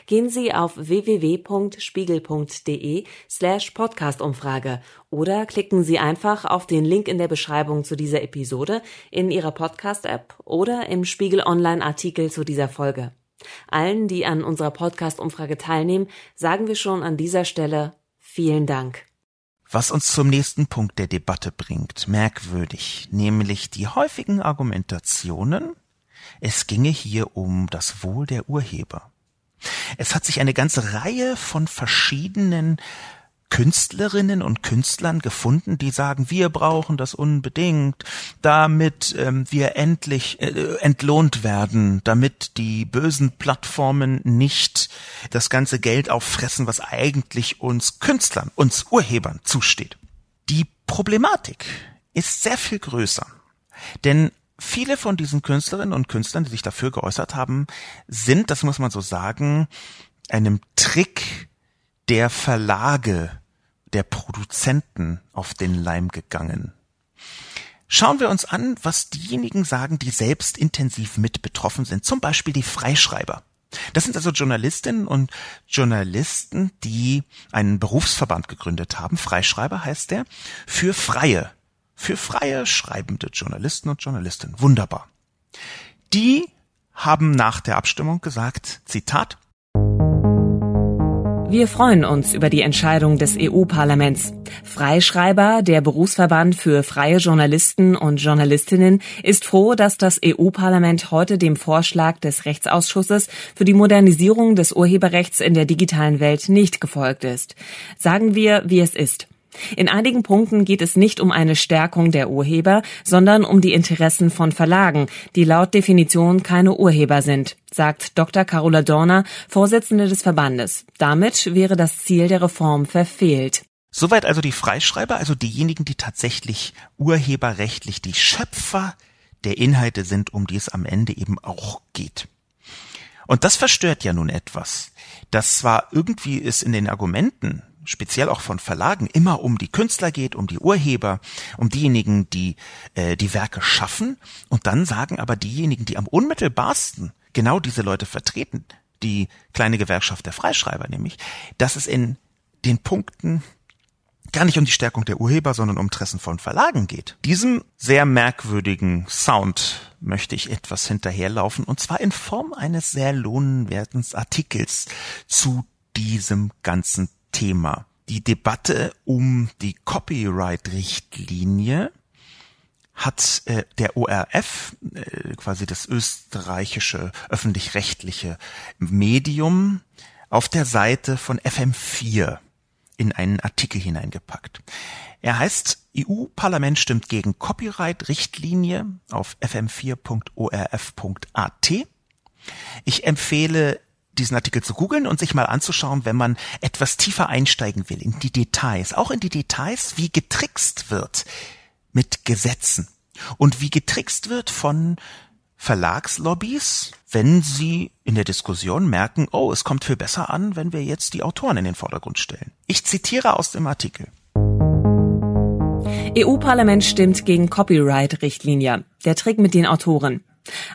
Gehen Sie auf www.spiegel.de slash Podcastumfrage oder klicken Sie einfach auf den Link in der Beschreibung zu dieser Episode in Ihrer Podcast-App oder im Spiegel Online-Artikel zu dieser Folge. Allen, die an unserer Podcast-Umfrage teilnehmen, sagen wir schon an dieser Stelle vielen Dank. Was uns zum nächsten Punkt der Debatte bringt, merkwürdig, nämlich die häufigen Argumentationen, es ginge hier um das Wohl der Urheber. Es hat sich eine ganze Reihe von verschiedenen Künstlerinnen und Künstlern gefunden, die sagen, wir brauchen das unbedingt, damit ähm, wir endlich äh, entlohnt werden, damit die bösen Plattformen nicht das ganze Geld auffressen, was eigentlich uns Künstlern, uns Urhebern zusteht. Die Problematik ist sehr viel größer. Denn viele von diesen Künstlerinnen und Künstlern, die sich dafür geäußert haben, sind, das muss man so sagen, einem Trick der Verlage, der Produzenten auf den Leim gegangen. Schauen wir uns an, was diejenigen sagen, die selbst intensiv mit betroffen sind, zum Beispiel die Freischreiber. Das sind also Journalistinnen und Journalisten, die einen Berufsverband gegründet haben, Freischreiber heißt der, für freie, für freie schreibende Journalisten und Journalistinnen. Wunderbar. Die haben nach der Abstimmung gesagt, Zitat, wir freuen uns über die Entscheidung des EU-Parlaments. Freischreiber, der Berufsverband für freie Journalisten und Journalistinnen, ist froh, dass das EU-Parlament heute dem Vorschlag des Rechtsausschusses für die Modernisierung des Urheberrechts in der digitalen Welt nicht gefolgt ist. Sagen wir, wie es ist. In einigen Punkten geht es nicht um eine Stärkung der Urheber, sondern um die Interessen von Verlagen, die laut Definition keine Urheber sind, sagt Dr. Carola Dorner, Vorsitzende des Verbandes. Damit wäre das Ziel der Reform verfehlt. Soweit also die Freischreiber, also diejenigen, die tatsächlich urheberrechtlich die Schöpfer der Inhalte sind, um die es am Ende eben auch geht. Und das verstört ja nun etwas. Das zwar irgendwie es in den Argumenten speziell auch von Verlagen, immer um die Künstler geht, um die Urheber, um diejenigen, die äh, die Werke schaffen. Und dann sagen aber diejenigen, die am unmittelbarsten genau diese Leute vertreten, die kleine Gewerkschaft der Freischreiber nämlich, dass es in den Punkten gar nicht um die Stärkung der Urheber, sondern um Interessen von Verlagen geht. Diesem sehr merkwürdigen Sound möchte ich etwas hinterherlaufen, und zwar in Form eines sehr lohnenswerten Artikels zu diesem ganzen Thema. Die Debatte um die Copyright-Richtlinie hat äh, der ORF, äh, quasi das österreichische öffentlich-rechtliche Medium, auf der Seite von FM4 in einen Artikel hineingepackt. Er heißt EU-Parlament stimmt gegen Copyright-Richtlinie auf fm4.orf.at. Ich empfehle diesen Artikel zu googeln und sich mal anzuschauen, wenn man etwas tiefer einsteigen will in die Details, auch in die Details, wie getrickst wird mit Gesetzen und wie getrickst wird von Verlagslobbys, wenn sie in der Diskussion merken, oh, es kommt viel besser an, wenn wir jetzt die Autoren in den Vordergrund stellen. Ich zitiere aus dem Artikel. EU-Parlament stimmt gegen Copyright-Richtlinie. Der Trick mit den Autoren.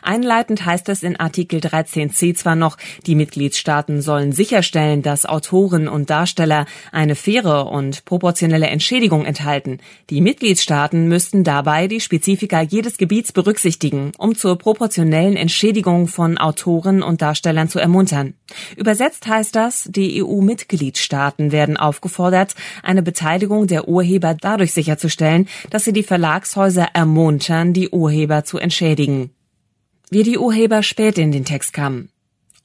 Einleitend heißt es in Artikel 13c zwar noch, die Mitgliedstaaten sollen sicherstellen, dass Autoren und Darsteller eine faire und proportionelle Entschädigung enthalten. Die Mitgliedstaaten müssten dabei die Spezifika jedes Gebiets berücksichtigen, um zur proportionellen Entschädigung von Autoren und Darstellern zu ermuntern. Übersetzt heißt das, die EU-Mitgliedstaaten werden aufgefordert, eine Beteiligung der Urheber dadurch sicherzustellen, dass sie die Verlagshäuser ermuntern, die Urheber zu entschädigen wie die Urheber spät in den Text kamen.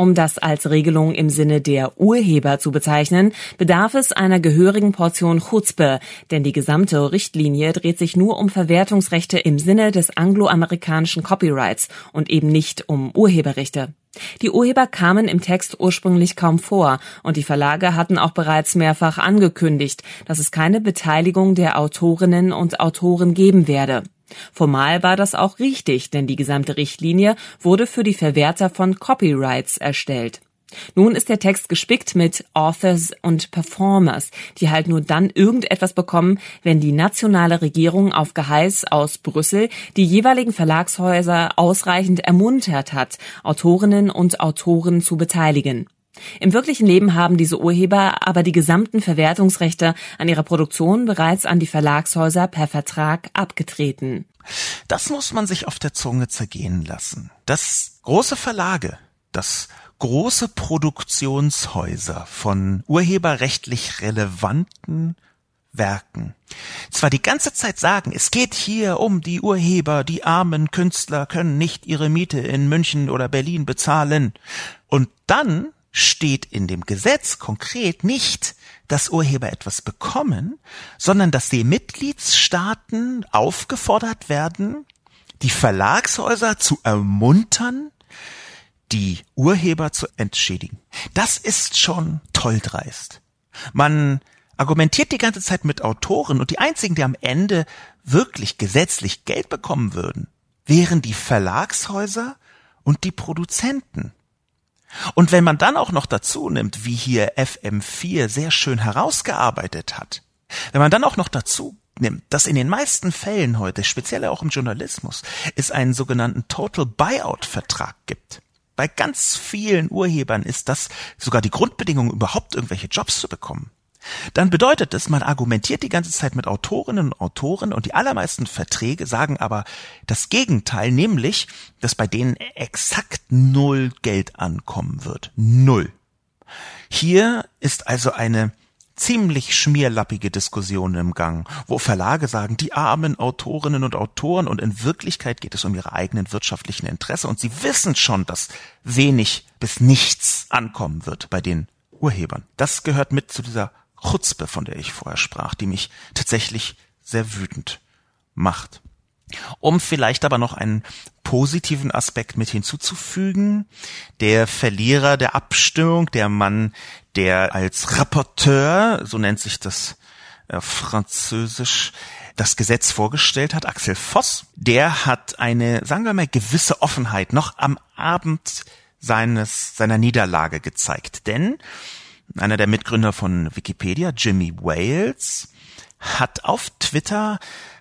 Um das als Regelung im Sinne der Urheber zu bezeichnen, bedarf es einer gehörigen Portion Chutzpe, denn die gesamte Richtlinie dreht sich nur um Verwertungsrechte im Sinne des angloamerikanischen Copyrights und eben nicht um Urheberrechte. Die Urheber kamen im Text ursprünglich kaum vor, und die Verlage hatten auch bereits mehrfach angekündigt, dass es keine Beteiligung der Autorinnen und Autoren geben werde. Formal war das auch richtig, denn die gesamte Richtlinie wurde für die Verwerter von Copyrights erstellt. Nun ist der Text gespickt mit Authors und Performers, die halt nur dann irgendetwas bekommen, wenn die nationale Regierung auf Geheiß aus Brüssel die jeweiligen Verlagshäuser ausreichend ermuntert hat, Autorinnen und Autoren zu beteiligen. Im wirklichen Leben haben diese Urheber aber die gesamten Verwertungsrechte an ihrer Produktion bereits an die Verlagshäuser per Vertrag abgetreten. Das muss man sich auf der Zunge zergehen lassen. Dass große Verlage, dass große Produktionshäuser von urheberrechtlich relevanten Werken. Zwar die ganze Zeit sagen, es geht hier um die Urheber, die armen Künstler können nicht ihre Miete in München oder Berlin bezahlen. Und dann steht in dem Gesetz konkret nicht, dass Urheber etwas bekommen, sondern dass die Mitgliedstaaten aufgefordert werden, die Verlagshäuser zu ermuntern, die Urheber zu entschädigen. Das ist schon toll dreist. Man argumentiert die ganze Zeit mit Autoren und die einzigen, die am Ende wirklich gesetzlich Geld bekommen würden, wären die Verlagshäuser und die Produzenten. Und wenn man dann auch noch dazu nimmt, wie hier FM4 sehr schön herausgearbeitet hat, wenn man dann auch noch dazu nimmt, dass in den meisten Fällen heute, speziell auch im Journalismus, es einen sogenannten Total Buyout Vertrag gibt. Bei ganz vielen Urhebern ist das sogar die Grundbedingung, überhaupt irgendwelche Jobs zu bekommen dann bedeutet es, man argumentiert die ganze Zeit mit Autorinnen und Autoren und die allermeisten Verträge sagen aber das Gegenteil, nämlich, dass bei denen exakt null Geld ankommen wird. Null. Hier ist also eine ziemlich schmierlappige Diskussion im Gang, wo Verlage sagen, die armen Autorinnen und Autoren und in Wirklichkeit geht es um ihre eigenen wirtschaftlichen Interesse und sie wissen schon, dass wenig bis nichts ankommen wird bei den Urhebern. Das gehört mit zu dieser Chutzpe, von der ich vorher sprach, die mich tatsächlich sehr wütend macht. Um vielleicht aber noch einen positiven Aspekt mit hinzuzufügen, der Verlierer der Abstimmung, der Mann, der als Rapporteur, so nennt sich das äh, französisch, das Gesetz vorgestellt hat, Axel Voss, der hat eine, sagen wir mal, gewisse Offenheit noch am Abend seines, seiner Niederlage gezeigt. Denn einer der Mitgründer von Wikipedia, Jimmy Wales, hat auf Twitter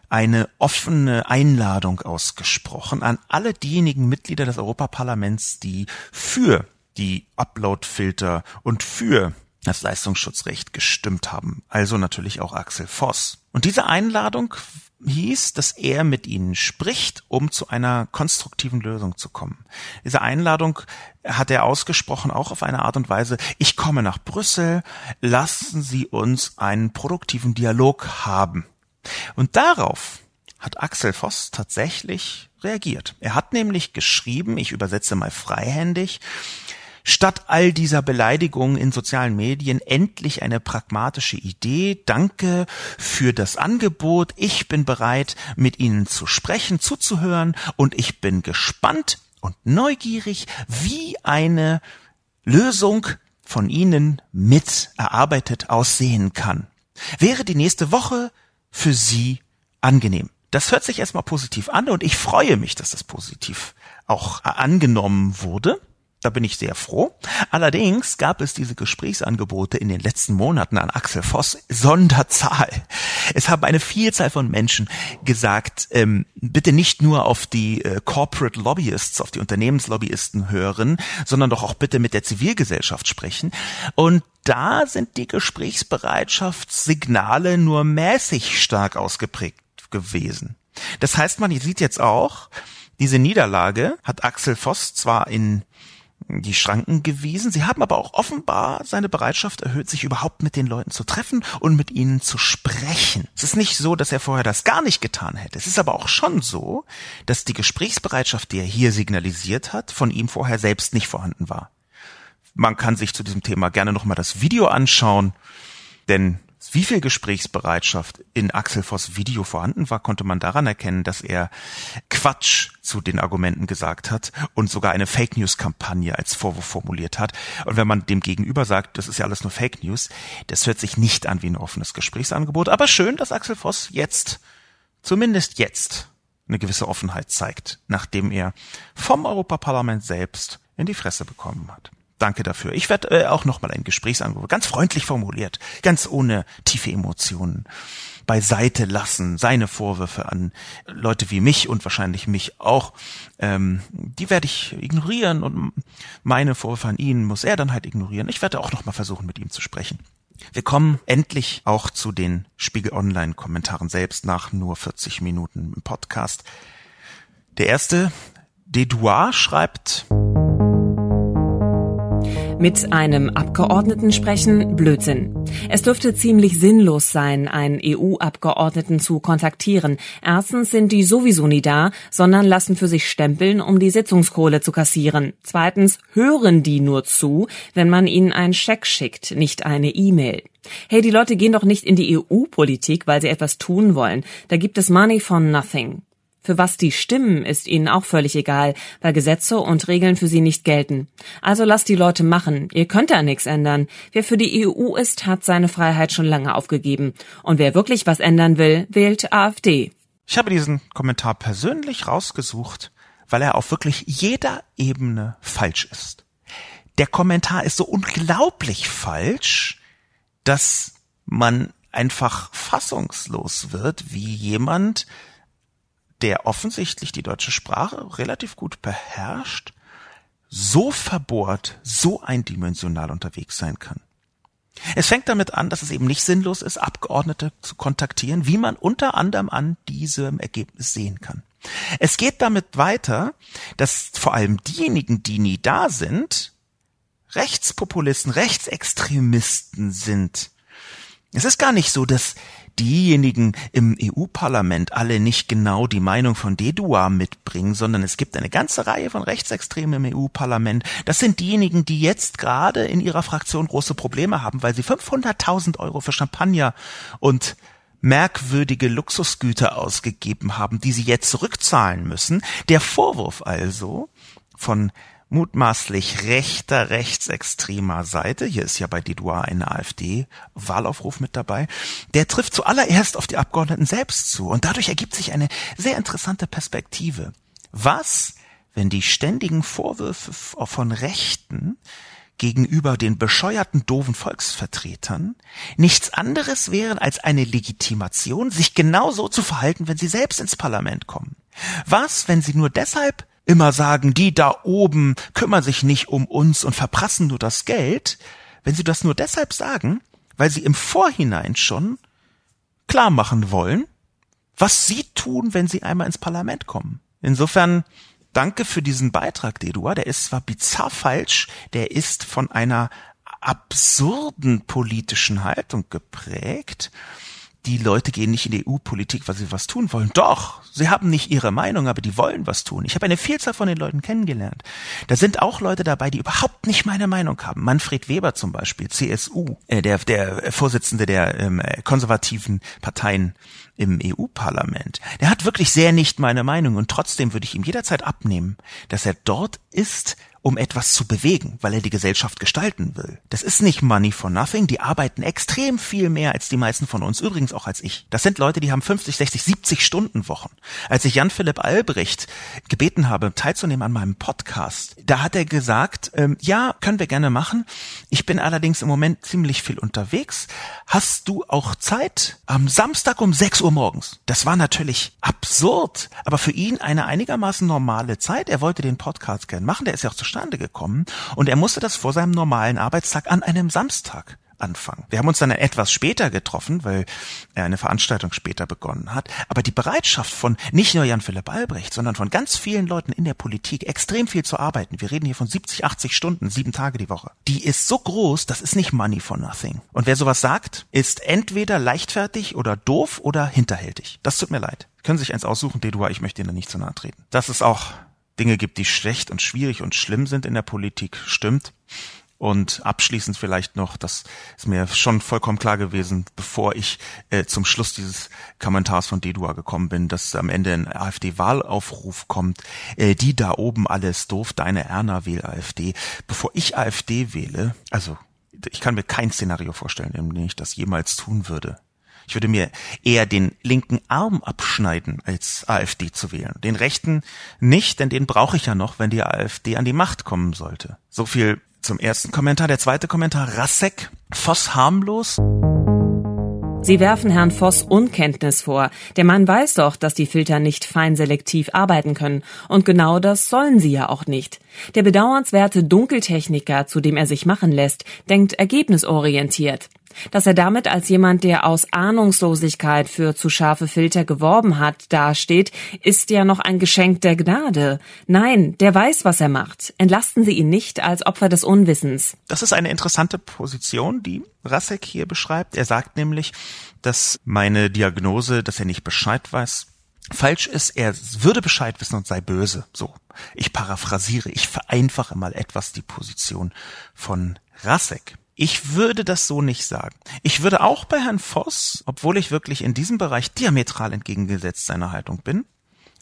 eine offene Einladung ausgesprochen an alle diejenigen Mitglieder des Europaparlaments, die für die Uploadfilter und für das Leistungsschutzrecht gestimmt haben. Also natürlich auch Axel Voss. Und diese Einladung hieß, dass er mit ihnen spricht, um zu einer konstruktiven Lösung zu kommen. Diese Einladung hat er ausgesprochen auch auf eine Art und Weise, ich komme nach Brüssel, lassen Sie uns einen produktiven Dialog haben. Und darauf hat Axel Voss tatsächlich reagiert. Er hat nämlich geschrieben, ich übersetze mal freihändig, statt all dieser Beleidigungen in sozialen Medien endlich eine pragmatische Idee. Danke für das Angebot. Ich bin bereit, mit Ihnen zu sprechen, zuzuhören und ich bin gespannt und neugierig, wie eine Lösung von Ihnen mit erarbeitet aussehen kann. Wäre die nächste Woche für Sie angenehm? Das hört sich erstmal positiv an und ich freue mich, dass das positiv auch angenommen wurde. Da bin ich sehr froh. Allerdings gab es diese Gesprächsangebote in den letzten Monaten an Axel Voss Sonderzahl. Es haben eine Vielzahl von Menschen gesagt, ähm, bitte nicht nur auf die äh, Corporate Lobbyists, auf die Unternehmenslobbyisten hören, sondern doch auch bitte mit der Zivilgesellschaft sprechen. Und da sind die Gesprächsbereitschaftssignale nur mäßig stark ausgeprägt gewesen. Das heißt, man sieht jetzt auch, diese Niederlage hat Axel Voss zwar in die Schranken gewiesen. Sie haben aber auch offenbar seine Bereitschaft erhöht, sich überhaupt mit den Leuten zu treffen und mit ihnen zu sprechen. Es ist nicht so, dass er vorher das gar nicht getan hätte. Es ist aber auch schon so, dass die Gesprächsbereitschaft, die er hier signalisiert hat, von ihm vorher selbst nicht vorhanden war. Man kann sich zu diesem Thema gerne nochmal das Video anschauen, denn wie viel Gesprächsbereitschaft in Axel Voss Video vorhanden war, konnte man daran erkennen, dass er Quatsch zu den Argumenten gesagt hat und sogar eine Fake News Kampagne als Vorwurf formuliert hat. Und wenn man dem gegenüber sagt, das ist ja alles nur Fake News, das hört sich nicht an wie ein offenes Gesprächsangebot. Aber schön, dass Axel Voss jetzt, zumindest jetzt, eine gewisse Offenheit zeigt, nachdem er vom Europaparlament selbst in die Fresse bekommen hat. Danke dafür. Ich werde äh, auch nochmal ein Gesprächsangebot, ganz freundlich formuliert, ganz ohne tiefe Emotionen, beiseite lassen, seine Vorwürfe an Leute wie mich und wahrscheinlich mich auch, ähm, die werde ich ignorieren und meine Vorwürfe an ihn muss er dann halt ignorieren. Ich werde auch nochmal versuchen, mit ihm zu sprechen. Wir kommen endlich auch zu den Spiegel Online Kommentaren selbst nach nur 40 Minuten im Podcast. Der erste, Dedouard schreibt, mit einem Abgeordneten sprechen? Blödsinn. Es dürfte ziemlich sinnlos sein, einen EU-Abgeordneten zu kontaktieren. Erstens sind die sowieso nie da, sondern lassen für sich stempeln, um die Sitzungskohle zu kassieren. Zweitens hören die nur zu, wenn man ihnen einen Scheck schickt, nicht eine E-Mail. Hey, die Leute gehen doch nicht in die EU-Politik, weil sie etwas tun wollen. Da gibt es Money for Nothing. Für was die stimmen, ist ihnen auch völlig egal, weil Gesetze und Regeln für sie nicht gelten. Also lasst die Leute machen. Ihr könnt da nichts ändern. Wer für die EU ist, hat seine Freiheit schon lange aufgegeben. Und wer wirklich was ändern will, wählt AfD. Ich habe diesen Kommentar persönlich rausgesucht, weil er auf wirklich jeder Ebene falsch ist. Der Kommentar ist so unglaublich falsch, dass man einfach fassungslos wird, wie jemand der offensichtlich die deutsche Sprache relativ gut beherrscht, so verbohrt, so eindimensional unterwegs sein kann. Es fängt damit an, dass es eben nicht sinnlos ist, Abgeordnete zu kontaktieren, wie man unter anderem an diesem Ergebnis sehen kann. Es geht damit weiter, dass vor allem diejenigen, die nie da sind, Rechtspopulisten, Rechtsextremisten sind. Es ist gar nicht so, dass diejenigen im EU-Parlament alle nicht genau die Meinung von Dedua mitbringen, sondern es gibt eine ganze Reihe von Rechtsextremen im EU-Parlament. Das sind diejenigen, die jetzt gerade in ihrer Fraktion große Probleme haben, weil sie 500.000 Euro für Champagner und merkwürdige Luxusgüter ausgegeben haben, die sie jetzt zurückzahlen müssen. Der Vorwurf also von mutmaßlich rechter, rechtsextremer Seite, hier ist ja bei Didois eine AfD-Wahlaufruf mit dabei, der trifft zuallererst auf die Abgeordneten selbst zu. Und dadurch ergibt sich eine sehr interessante Perspektive. Was, wenn die ständigen Vorwürfe von Rechten gegenüber den bescheuerten doofen Volksvertretern nichts anderes wären als eine Legitimation, sich genauso zu verhalten, wenn sie selbst ins Parlament kommen. Was, wenn sie nur deshalb immer sagen, die da oben kümmern sich nicht um uns und verprassen nur das Geld, wenn sie das nur deshalb sagen, weil sie im Vorhinein schon klar machen wollen, was sie tun, wenn sie einmal ins Parlament kommen. Insofern danke für diesen Beitrag, Dedua. Der ist zwar bizarr falsch, der ist von einer absurden politischen Haltung geprägt die Leute gehen nicht in die EU-Politik, weil sie was tun wollen. Doch, sie haben nicht ihre Meinung, aber die wollen was tun. Ich habe eine Vielzahl von den Leuten kennengelernt. Da sind auch Leute dabei, die überhaupt nicht meine Meinung haben. Manfred Weber zum Beispiel, CSU, äh, der, der Vorsitzende der ähm, konservativen Parteien im EU-Parlament. Der hat wirklich sehr nicht meine Meinung und trotzdem würde ich ihm jederzeit abnehmen, dass er dort ist, um etwas zu bewegen, weil er die Gesellschaft gestalten will. Das ist nicht Money for Nothing, die arbeiten extrem viel mehr als die meisten von uns, übrigens auch als ich. Das sind Leute, die haben 50, 60, 70 Stunden Wochen. Als ich Jan Philipp Albrecht gebeten habe, teilzunehmen an meinem Podcast, da hat er gesagt, ähm, ja, können wir gerne machen. Ich bin allerdings im Moment ziemlich viel unterwegs. Hast du auch Zeit? Am Samstag um 6 Uhr morgens. Das war natürlich absurd, aber für ihn eine einigermaßen normale Zeit. Er wollte den Podcast gerne machen, der ist ja auch zu zustande gekommen und er musste das vor seinem normalen Arbeitstag an einem Samstag anfangen. Wir haben uns dann etwas später getroffen, weil er eine Veranstaltung später begonnen hat. Aber die Bereitschaft von nicht nur Jan Philipp Albrecht, sondern von ganz vielen Leuten in der Politik, extrem viel zu arbeiten, wir reden hier von 70, 80 Stunden, sieben Tage die Woche, die ist so groß, das ist nicht money for nothing. Und wer sowas sagt, ist entweder leichtfertig oder doof oder hinterhältig. Das tut mir leid. Können sich eins aussuchen, Dedua, ich möchte Ihnen nicht zu nahe treten. Das ist auch Dinge gibt, die schlecht und schwierig und schlimm sind in der Politik, stimmt. Und abschließend vielleicht noch, das ist mir schon vollkommen klar gewesen, bevor ich äh, zum Schluss dieses Kommentars von Dedua gekommen bin, dass am Ende ein AfD-Wahlaufruf kommt, äh, die da oben alles doof, deine Erna wähl AfD. Bevor ich AfD wähle, also ich kann mir kein Szenario vorstellen, in dem ich das jemals tun würde. Ich würde mir eher den linken Arm abschneiden, als AfD zu wählen. Den rechten nicht, denn den brauche ich ja noch, wenn die AfD an die Macht kommen sollte. So viel zum ersten Kommentar. Der zweite Kommentar, Rassek, Voss harmlos. Sie werfen Herrn Voss Unkenntnis vor. Der Mann weiß doch, dass die Filter nicht fein selektiv arbeiten können. Und genau das sollen sie ja auch nicht. Der bedauernswerte Dunkeltechniker, zu dem er sich machen lässt, denkt ergebnisorientiert. Dass er damit als jemand, der aus Ahnungslosigkeit für zu scharfe Filter geworben hat, dasteht, ist ja noch ein Geschenk der Gnade. Nein, der weiß, was er macht. Entlasten Sie ihn nicht als Opfer des Unwissens. Das ist eine interessante Position, die Rassek hier beschreibt. Er sagt nämlich, dass meine Diagnose, dass er nicht Bescheid weiß, falsch ist. Er würde Bescheid wissen und sei böse. So. Ich paraphrasiere, ich vereinfache mal etwas die Position von Rassek. Ich würde das so nicht sagen. Ich würde auch bei Herrn Voss, obwohl ich wirklich in diesem Bereich diametral entgegengesetzt seiner Haltung bin,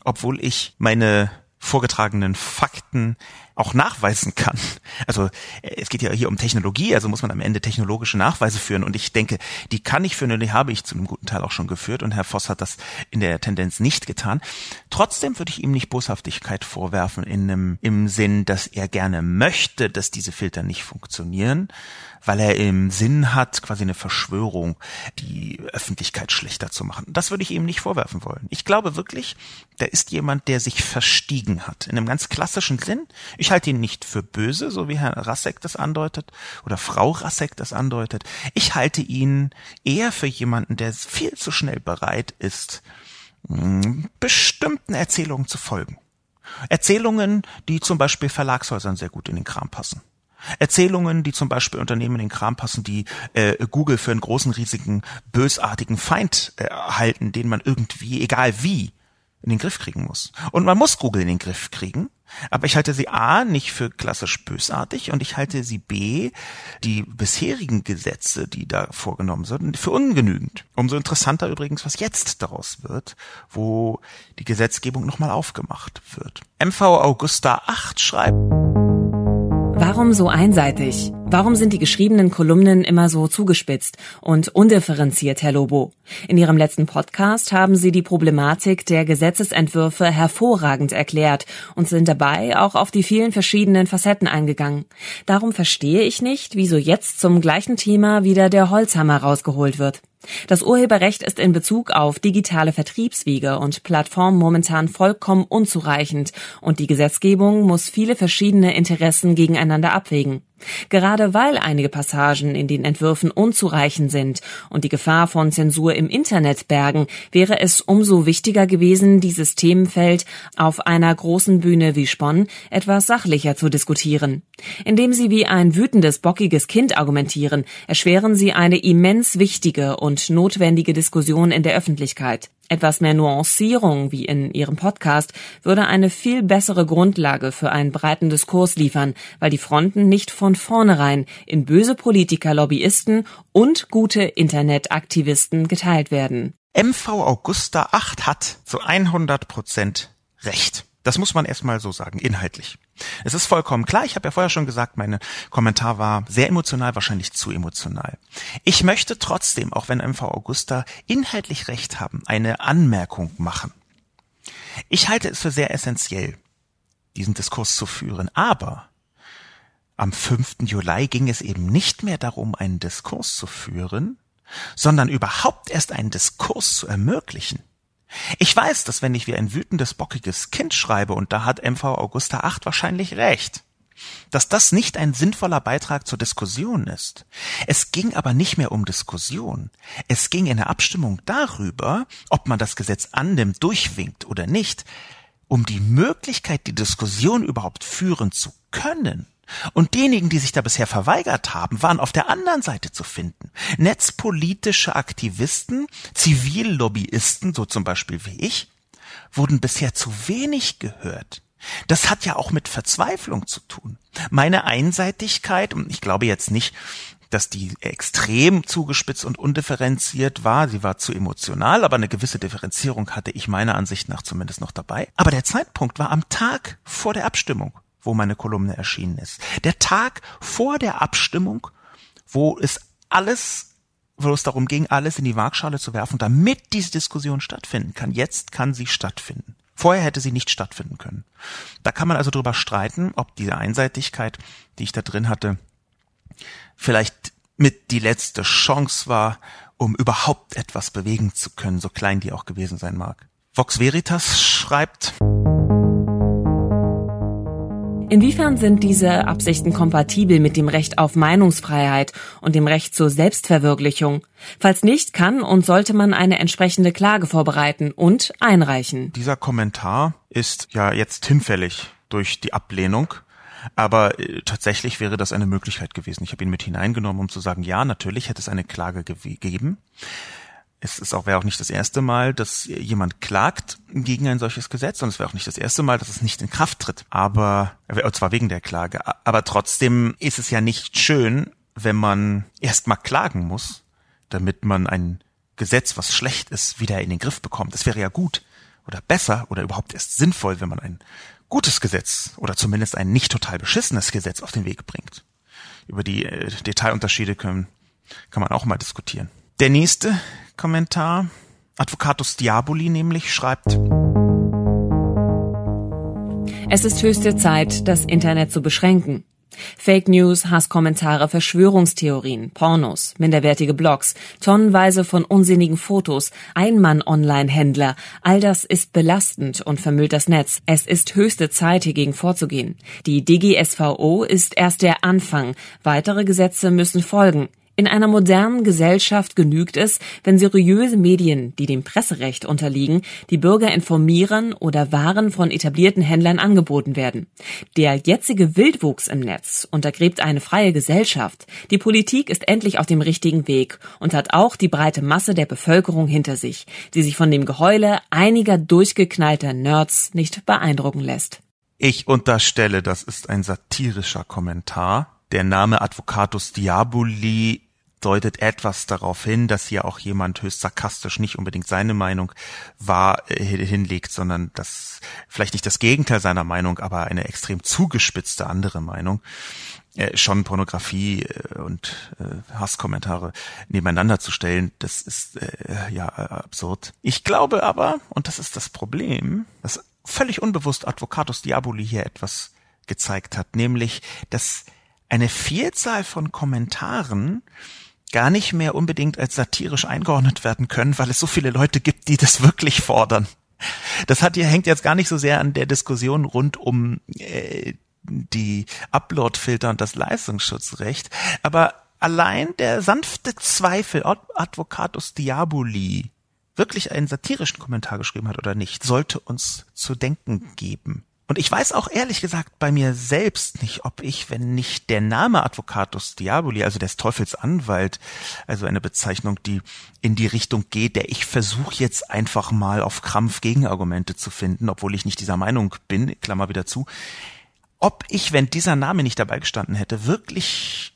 obwohl ich meine vorgetragenen Fakten auch nachweisen kann. Also äh, es geht ja hier um Technologie, also muss man am Ende technologische Nachweise führen. Und ich denke, die kann ich führen und die habe ich zu einem guten Teil auch schon geführt. Und Herr Voss hat das in der Tendenz nicht getan. Trotzdem würde ich ihm nicht Boshaftigkeit vorwerfen in einem, im Sinn, dass er gerne möchte, dass diese Filter nicht funktionieren, weil er im Sinn hat, quasi eine Verschwörung, die Öffentlichkeit schlechter zu machen. Das würde ich ihm nicht vorwerfen wollen. Ich glaube wirklich, der ist jemand, der sich verstiegen hat. In einem ganz klassischen Sinn. Ich halte ihn nicht für böse, so wie Herr Rassek das andeutet, oder Frau Rassek das andeutet. Ich halte ihn eher für jemanden, der viel zu schnell bereit ist, hm, bestimmten Erzählungen zu folgen. Erzählungen, die zum Beispiel Verlagshäusern sehr gut in den Kram passen. Erzählungen, die zum Beispiel Unternehmen in den Kram passen, die äh, Google für einen großen, riesigen, bösartigen Feind äh, halten, den man irgendwie, egal wie, in den Griff kriegen muss. Und man muss Google in den Griff kriegen. Aber ich halte sie A nicht für klassisch bösartig und ich halte sie B, die bisherigen Gesetze, die da vorgenommen sind, für ungenügend. Umso interessanter übrigens, was jetzt daraus wird, wo die Gesetzgebung nochmal aufgemacht wird. MV Augusta 8 schreibt, Warum so einseitig? Warum sind die geschriebenen Kolumnen immer so zugespitzt und undifferenziert, Herr Lobo? In Ihrem letzten Podcast haben Sie die Problematik der Gesetzesentwürfe hervorragend erklärt und sind dabei auch auf die vielen verschiedenen Facetten eingegangen. Darum verstehe ich nicht, wieso jetzt zum gleichen Thema wieder der Holzhammer rausgeholt wird. Das Urheberrecht ist in Bezug auf digitale Vertriebswege und Plattformen momentan vollkommen unzureichend und die Gesetzgebung muss viele verschiedene Interessen gegeneinander abwägen. Gerade weil einige Passagen in den Entwürfen unzureichend sind und die Gefahr von Zensur im Internet bergen, wäre es umso wichtiger gewesen, dieses Themenfeld auf einer großen Bühne wie Spon etwas sachlicher zu diskutieren. Indem sie wie ein wütendes, bockiges Kind argumentieren, erschweren sie eine immens wichtige und notwendige Diskussion in der Öffentlichkeit. Etwas mehr Nuancierung wie in Ihrem Podcast würde eine viel bessere Grundlage für einen breiten Diskurs liefern, weil die Fronten nicht von vornherein in böse Politiker, Lobbyisten und gute Internetaktivisten geteilt werden. MV Augusta 8 hat zu 100 Prozent Recht. Das muss man erstmal so sagen, inhaltlich. Es ist vollkommen klar, ich habe ja vorher schon gesagt, mein Kommentar war sehr emotional, wahrscheinlich zu emotional. Ich möchte trotzdem, auch wenn MV Augusta inhaltlich recht haben, eine Anmerkung machen. Ich halte es für sehr essentiell, diesen Diskurs zu führen, aber am 5. Juli ging es eben nicht mehr darum, einen Diskurs zu führen, sondern überhaupt erst einen Diskurs zu ermöglichen. Ich weiß, dass wenn ich wie ein wütendes, bockiges Kind schreibe, und da hat MV Augusta 8 wahrscheinlich recht, dass das nicht ein sinnvoller Beitrag zur Diskussion ist. Es ging aber nicht mehr um Diskussion. Es ging in der Abstimmung darüber, ob man das Gesetz annimmt, durchwinkt oder nicht, um die Möglichkeit, die Diskussion überhaupt führen zu können. Und diejenigen, die sich da bisher verweigert haben, waren auf der anderen Seite zu finden. Netzpolitische Aktivisten, Zivillobbyisten, so zum Beispiel wie ich, wurden bisher zu wenig gehört. Das hat ja auch mit Verzweiflung zu tun. Meine Einseitigkeit, und ich glaube jetzt nicht, dass die extrem zugespitzt und undifferenziert war. Sie war zu emotional, aber eine gewisse Differenzierung hatte ich meiner Ansicht nach zumindest noch dabei. Aber der Zeitpunkt war am Tag vor der Abstimmung, wo meine Kolumne erschienen ist. Der Tag vor der Abstimmung, wo es alles, wo es darum ging, alles in die Waagschale zu werfen, damit diese Diskussion stattfinden kann. Jetzt kann sie stattfinden. Vorher hätte sie nicht stattfinden können. Da kann man also drüber streiten, ob diese Einseitigkeit, die ich da drin hatte, vielleicht mit die letzte Chance war, um überhaupt etwas bewegen zu können, so klein die auch gewesen sein mag. Vox Veritas schreibt, Inwiefern sind diese Absichten kompatibel mit dem Recht auf Meinungsfreiheit und dem Recht zur Selbstverwirklichung? Falls nicht, kann und sollte man eine entsprechende Klage vorbereiten und einreichen. Dieser Kommentar ist ja jetzt hinfällig durch die Ablehnung aber äh, tatsächlich wäre das eine Möglichkeit gewesen. Ich habe ihn mit hineingenommen, um zu sagen, ja, natürlich hätte es eine Klage gegeben. Es ist auch, wäre auch nicht das erste Mal, dass jemand klagt gegen ein solches Gesetz und es wäre auch nicht das erste Mal, dass es nicht in Kraft tritt. Aber, und zwar wegen der Klage. Aber trotzdem ist es ja nicht schön, wenn man erst mal klagen muss, damit man ein Gesetz, was schlecht ist, wieder in den Griff bekommt. Es wäre ja gut oder besser oder überhaupt erst sinnvoll, wenn man ein gutes Gesetz oder zumindest ein nicht total beschissenes Gesetz auf den Weg bringt. Über die äh, Detailunterschiede können, kann man auch mal diskutieren. Der nächste Kommentar, Advocatus Diaboli nämlich, schreibt, es ist höchste Zeit, das Internet zu beschränken. Fake News, Hasskommentare, Verschwörungstheorien, Pornos, minderwertige Blogs, tonnenweise von unsinnigen Fotos, Einmann-Online-Händler, all das ist belastend und vermüllt das Netz. Es ist höchste Zeit, hiergegen vorzugehen. Die DGSVO ist erst der Anfang. Weitere Gesetze müssen folgen. In einer modernen Gesellschaft genügt es, wenn seriöse Medien, die dem Presserecht unterliegen, die Bürger informieren oder Waren von etablierten Händlern angeboten werden. Der jetzige Wildwuchs im Netz untergräbt eine freie Gesellschaft. Die Politik ist endlich auf dem richtigen Weg und hat auch die breite Masse der Bevölkerung hinter sich, die sich von dem Geheule einiger durchgeknallter Nerds nicht beeindrucken lässt. Ich unterstelle, das ist ein satirischer Kommentar. Der Name Advocatus Diaboli deutet etwas darauf hin, dass hier auch jemand höchst sarkastisch nicht unbedingt seine Meinung wahr äh, hinlegt, sondern das vielleicht nicht das Gegenteil seiner Meinung, aber eine extrem zugespitzte andere Meinung. Äh, schon Pornografie äh, und Hasskommentare nebeneinander zu stellen, das ist äh, ja absurd. Ich glaube aber, und das ist das Problem, dass völlig unbewusst Advocatus Diaboli hier etwas gezeigt hat, nämlich, dass eine Vielzahl von Kommentaren gar nicht mehr unbedingt als satirisch eingeordnet werden können, weil es so viele Leute gibt, die das wirklich fordern. Das hat hängt jetzt gar nicht so sehr an der Diskussion rund um äh, die Upload-Filter und das Leistungsschutzrecht, aber allein der sanfte Zweifel, ob Advocatus Diaboli wirklich einen satirischen Kommentar geschrieben hat oder nicht, sollte uns zu denken geben. Und ich weiß auch ehrlich gesagt bei mir selbst nicht, ob ich, wenn nicht der Name Advocatus Diaboli, also des Teufels Anwalt, also eine Bezeichnung, die in die Richtung geht, der ich versuche jetzt einfach mal auf Krampf Gegenargumente zu finden, obwohl ich nicht dieser Meinung bin, Klammer wieder zu, ob ich, wenn dieser Name nicht dabei gestanden hätte, wirklich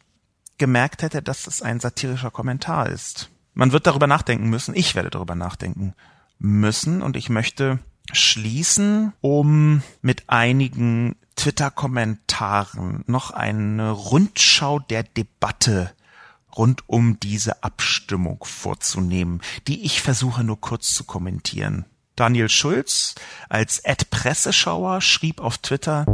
gemerkt hätte, dass es ein satirischer Kommentar ist. Man wird darüber nachdenken müssen, ich werde darüber nachdenken müssen und ich möchte schließen, um mit einigen Twitter-Kommentaren noch eine Rundschau der Debatte rund um diese Abstimmung vorzunehmen, die ich versuche nur kurz zu kommentieren. Daniel Schulz als Ad-Presseschauer schrieb auf Twitter,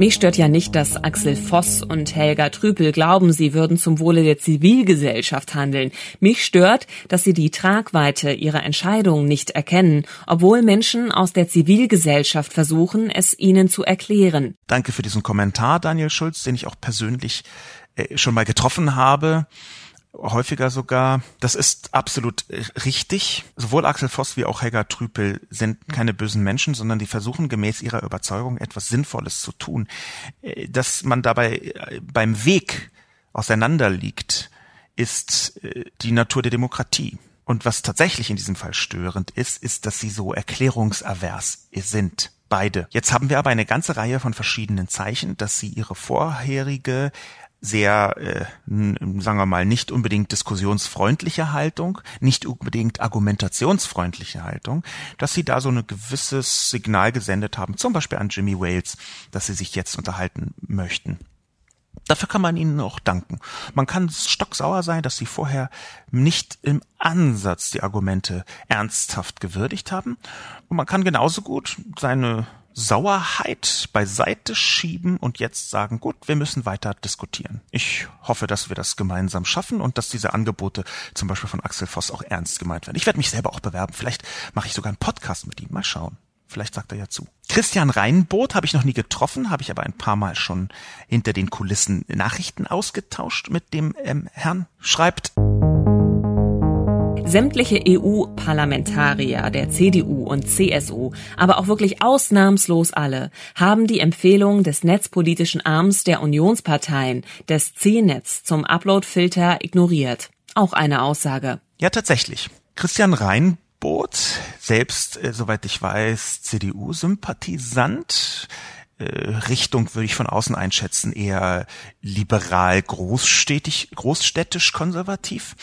mich stört ja nicht, dass Axel Voss und Helga Trüpel glauben, sie würden zum Wohle der Zivilgesellschaft handeln. Mich stört, dass sie die Tragweite ihrer Entscheidungen nicht erkennen, obwohl Menschen aus der Zivilgesellschaft versuchen, es ihnen zu erklären. Danke für diesen Kommentar, Daniel Schulz, den ich auch persönlich äh, schon mal getroffen habe häufiger sogar. Das ist absolut richtig. Sowohl Axel Voss wie auch Helga Trüpel sind keine bösen Menschen, sondern die versuchen gemäß ihrer Überzeugung etwas Sinnvolles zu tun. Äh, dass man dabei äh, beim Weg auseinanderliegt, ist äh, die Natur der Demokratie. Und was tatsächlich in diesem Fall störend ist, ist, dass sie so erklärungsavers sind. Beide. Jetzt haben wir aber eine ganze Reihe von verschiedenen Zeichen, dass sie ihre vorherige sehr, äh, sagen wir mal, nicht unbedingt diskussionsfreundliche Haltung, nicht unbedingt argumentationsfreundliche Haltung, dass sie da so ein gewisses Signal gesendet haben, zum Beispiel an Jimmy Wales, dass sie sich jetzt unterhalten möchten. Dafür kann man ihnen auch danken. Man kann stocksauer sein, dass sie vorher nicht im Ansatz die Argumente ernsthaft gewürdigt haben. Und man kann genauso gut seine Sauerheit beiseite schieben und jetzt sagen, gut, wir müssen weiter diskutieren. Ich hoffe, dass wir das gemeinsam schaffen und dass diese Angebote zum Beispiel von Axel Voss auch ernst gemeint werden. Ich werde mich selber auch bewerben. Vielleicht mache ich sogar einen Podcast mit ihm. Mal schauen. Vielleicht sagt er ja zu. Christian Reinboth habe ich noch nie getroffen, habe ich aber ein paar Mal schon hinter den Kulissen Nachrichten ausgetauscht mit dem ähm, Herrn. Schreibt. Sämtliche EU-Parlamentarier der CDU und CSU, aber auch wirklich ausnahmslos alle, haben die Empfehlung des netzpolitischen Arms der Unionsparteien, des C-Netz, zum Uploadfilter ignoriert. Auch eine Aussage. Ja, tatsächlich. Christian Reinboth, selbst, äh, soweit ich weiß, CDU-Sympathisant, äh, Richtung würde ich von außen einschätzen, eher liberal großstädtisch, großstädtisch konservativ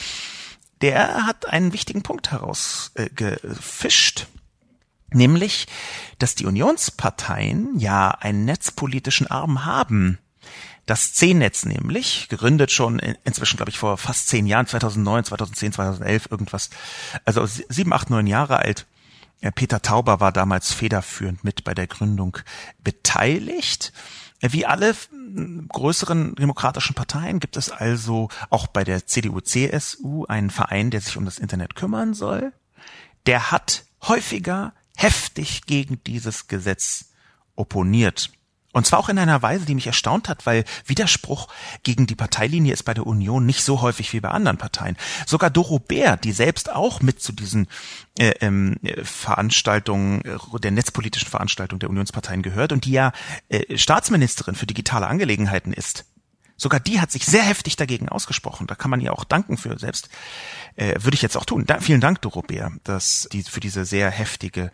der hat einen wichtigen Punkt herausgefischt. Äh, nämlich, dass die Unionsparteien ja einen netzpolitischen Arm haben. Das C-Netz nämlich, gegründet schon in, inzwischen, glaube ich, vor fast zehn Jahren, 2009, 2010, 2011, irgendwas, also sieben, acht, neun Jahre alt. Peter Tauber war damals federführend mit bei der Gründung beteiligt. Wie alle größeren demokratischen Parteien gibt es also auch bei der CDU-CSU einen Verein, der sich um das Internet kümmern soll. Der hat häufiger heftig gegen dieses Gesetz opponiert. Und zwar auch in einer Weise, die mich erstaunt hat, weil Widerspruch gegen die Parteilinie ist bei der Union nicht so häufig wie bei anderen Parteien. Sogar Doro Bär, die selbst auch mit zu diesen äh, ähm, Veranstaltungen, äh, der netzpolitischen Veranstaltung der Unionsparteien gehört und die ja äh, Staatsministerin für digitale Angelegenheiten ist. Sogar die hat sich sehr heftig dagegen ausgesprochen. Da kann man ihr auch danken für selbst. Äh, würde ich jetzt auch tun. Da, vielen Dank, Doro Bär, dass die für diese sehr heftige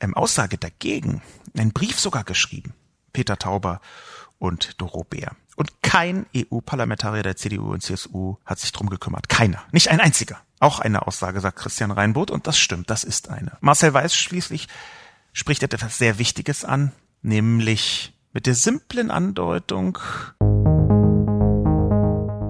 ähm, Aussage dagegen einen Brief sogar geschrieben Peter Tauber und Doro Bär. Und kein EU-Parlamentarier der CDU und CSU hat sich drum gekümmert. Keiner. Nicht ein einziger. Auch eine Aussage, sagt Christian Reinboth, und das stimmt, das ist eine. Marcel Weiß schließlich spricht etwas sehr Wichtiges an, nämlich mit der simplen Andeutung,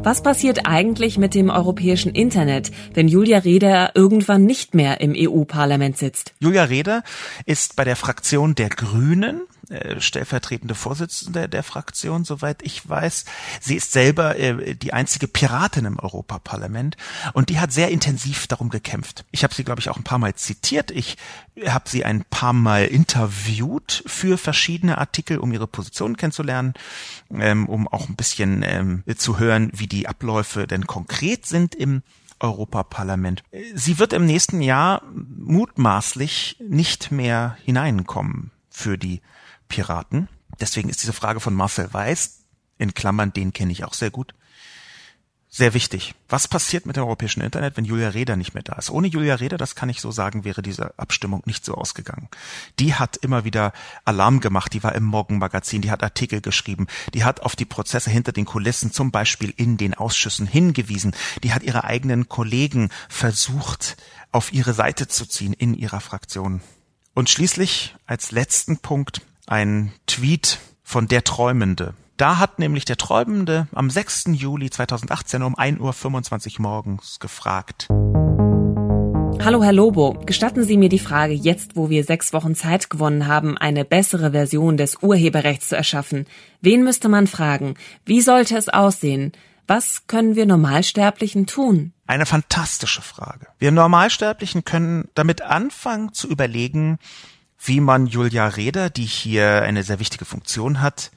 was passiert eigentlich mit dem europäischen Internet, wenn Julia Reda irgendwann nicht mehr im EU-Parlament sitzt? Julia Reda ist bei der Fraktion der Grünen äh, stellvertretende Vorsitzende der Fraktion, soweit ich weiß. Sie ist selber äh, die einzige Piratin im Europaparlament und die hat sehr intensiv darum gekämpft. Ich habe sie, glaube ich, auch ein paar Mal zitiert. Ich habe sie ein paar Mal interviewt für verschiedene Artikel, um ihre Position kennenzulernen, ähm, um auch ein bisschen ähm, zu hören, wie die Abläufe denn konkret sind im Europaparlament. Sie wird im nächsten Jahr mutmaßlich nicht mehr hineinkommen für die Piraten. Deswegen ist diese Frage von Marcel Weiß, in Klammern, den kenne ich auch sehr gut, sehr wichtig. Was passiert mit dem europäischen Internet, wenn Julia Reda nicht mehr da ist? Ohne Julia Reda, das kann ich so sagen, wäre diese Abstimmung nicht so ausgegangen. Die hat immer wieder Alarm gemacht, die war im Morgenmagazin, die hat Artikel geschrieben, die hat auf die Prozesse hinter den Kulissen, zum Beispiel in den Ausschüssen hingewiesen, die hat ihre eigenen Kollegen versucht, auf ihre Seite zu ziehen in ihrer Fraktion. Und schließlich als letzten Punkt ein Tweet von der Träumende. Da hat nämlich der Träumende am 6. Juli 2018 um 1.25 Uhr morgens gefragt. Hallo Herr Lobo, gestatten Sie mir die Frage, jetzt wo wir sechs Wochen Zeit gewonnen haben, eine bessere Version des Urheberrechts zu erschaffen. Wen müsste man fragen? Wie sollte es aussehen? Was können wir Normalsterblichen tun? Eine fantastische Frage. Wir Normalsterblichen können damit anfangen zu überlegen, wie man Julia Reda, die hier eine sehr wichtige Funktion hat,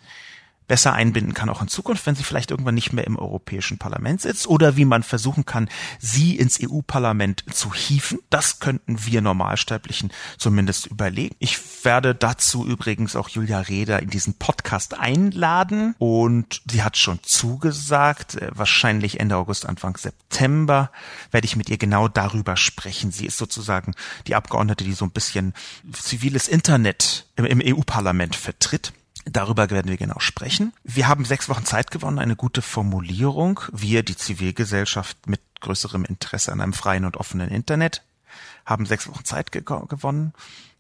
besser einbinden kann, auch in Zukunft, wenn sie vielleicht irgendwann nicht mehr im Europäischen Parlament sitzt oder wie man versuchen kann, sie ins EU-Parlament zu hieven. Das könnten wir Normalsterblichen zumindest überlegen. Ich werde dazu übrigens auch Julia Reda in diesen Podcast einladen und sie hat schon zugesagt, äh, wahrscheinlich Ende August, Anfang September werde ich mit ihr genau darüber sprechen. Sie ist sozusagen die Abgeordnete, die so ein bisschen ziviles Internet im, im EU-Parlament vertritt. Darüber werden wir genau sprechen. Wir haben sechs Wochen Zeit gewonnen, eine gute Formulierung. Wir, die Zivilgesellschaft mit größerem Interesse an einem freien und offenen Internet, haben sechs Wochen Zeit ge gewonnen.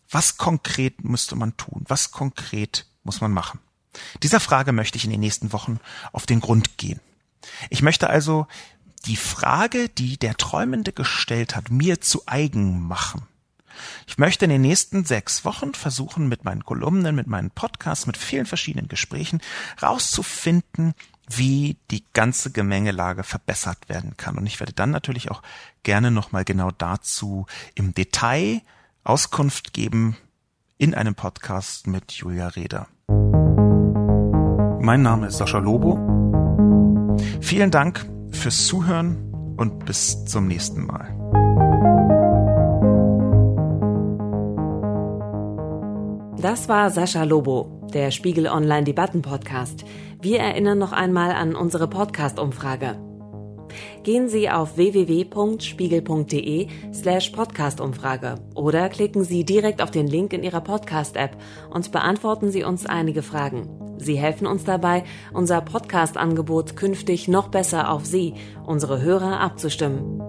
Was konkret müsste man tun? Was konkret muss man machen? Dieser Frage möchte ich in den nächsten Wochen auf den Grund gehen. Ich möchte also die Frage, die der Träumende gestellt hat, mir zu eigen machen. Ich möchte in den nächsten sechs Wochen versuchen, mit meinen Kolumnen, mit meinen Podcasts, mit vielen verschiedenen Gesprächen rauszufinden, wie die ganze Gemengelage verbessert werden kann. Und ich werde dann natürlich auch gerne nochmal genau dazu im Detail Auskunft geben in einem Podcast mit Julia Reda. Mein Name ist Sascha Lobo. Vielen Dank fürs Zuhören und bis zum nächsten Mal. Das war Sascha Lobo, der Spiegel Online Debatten Podcast. Wir erinnern noch einmal an unsere Podcast-Umfrage. Gehen Sie auf www.spiegel.de slash Podcast-Umfrage oder klicken Sie direkt auf den Link in Ihrer Podcast-App und beantworten Sie uns einige Fragen. Sie helfen uns dabei, unser Podcast-Angebot künftig noch besser auf Sie, unsere Hörer, abzustimmen.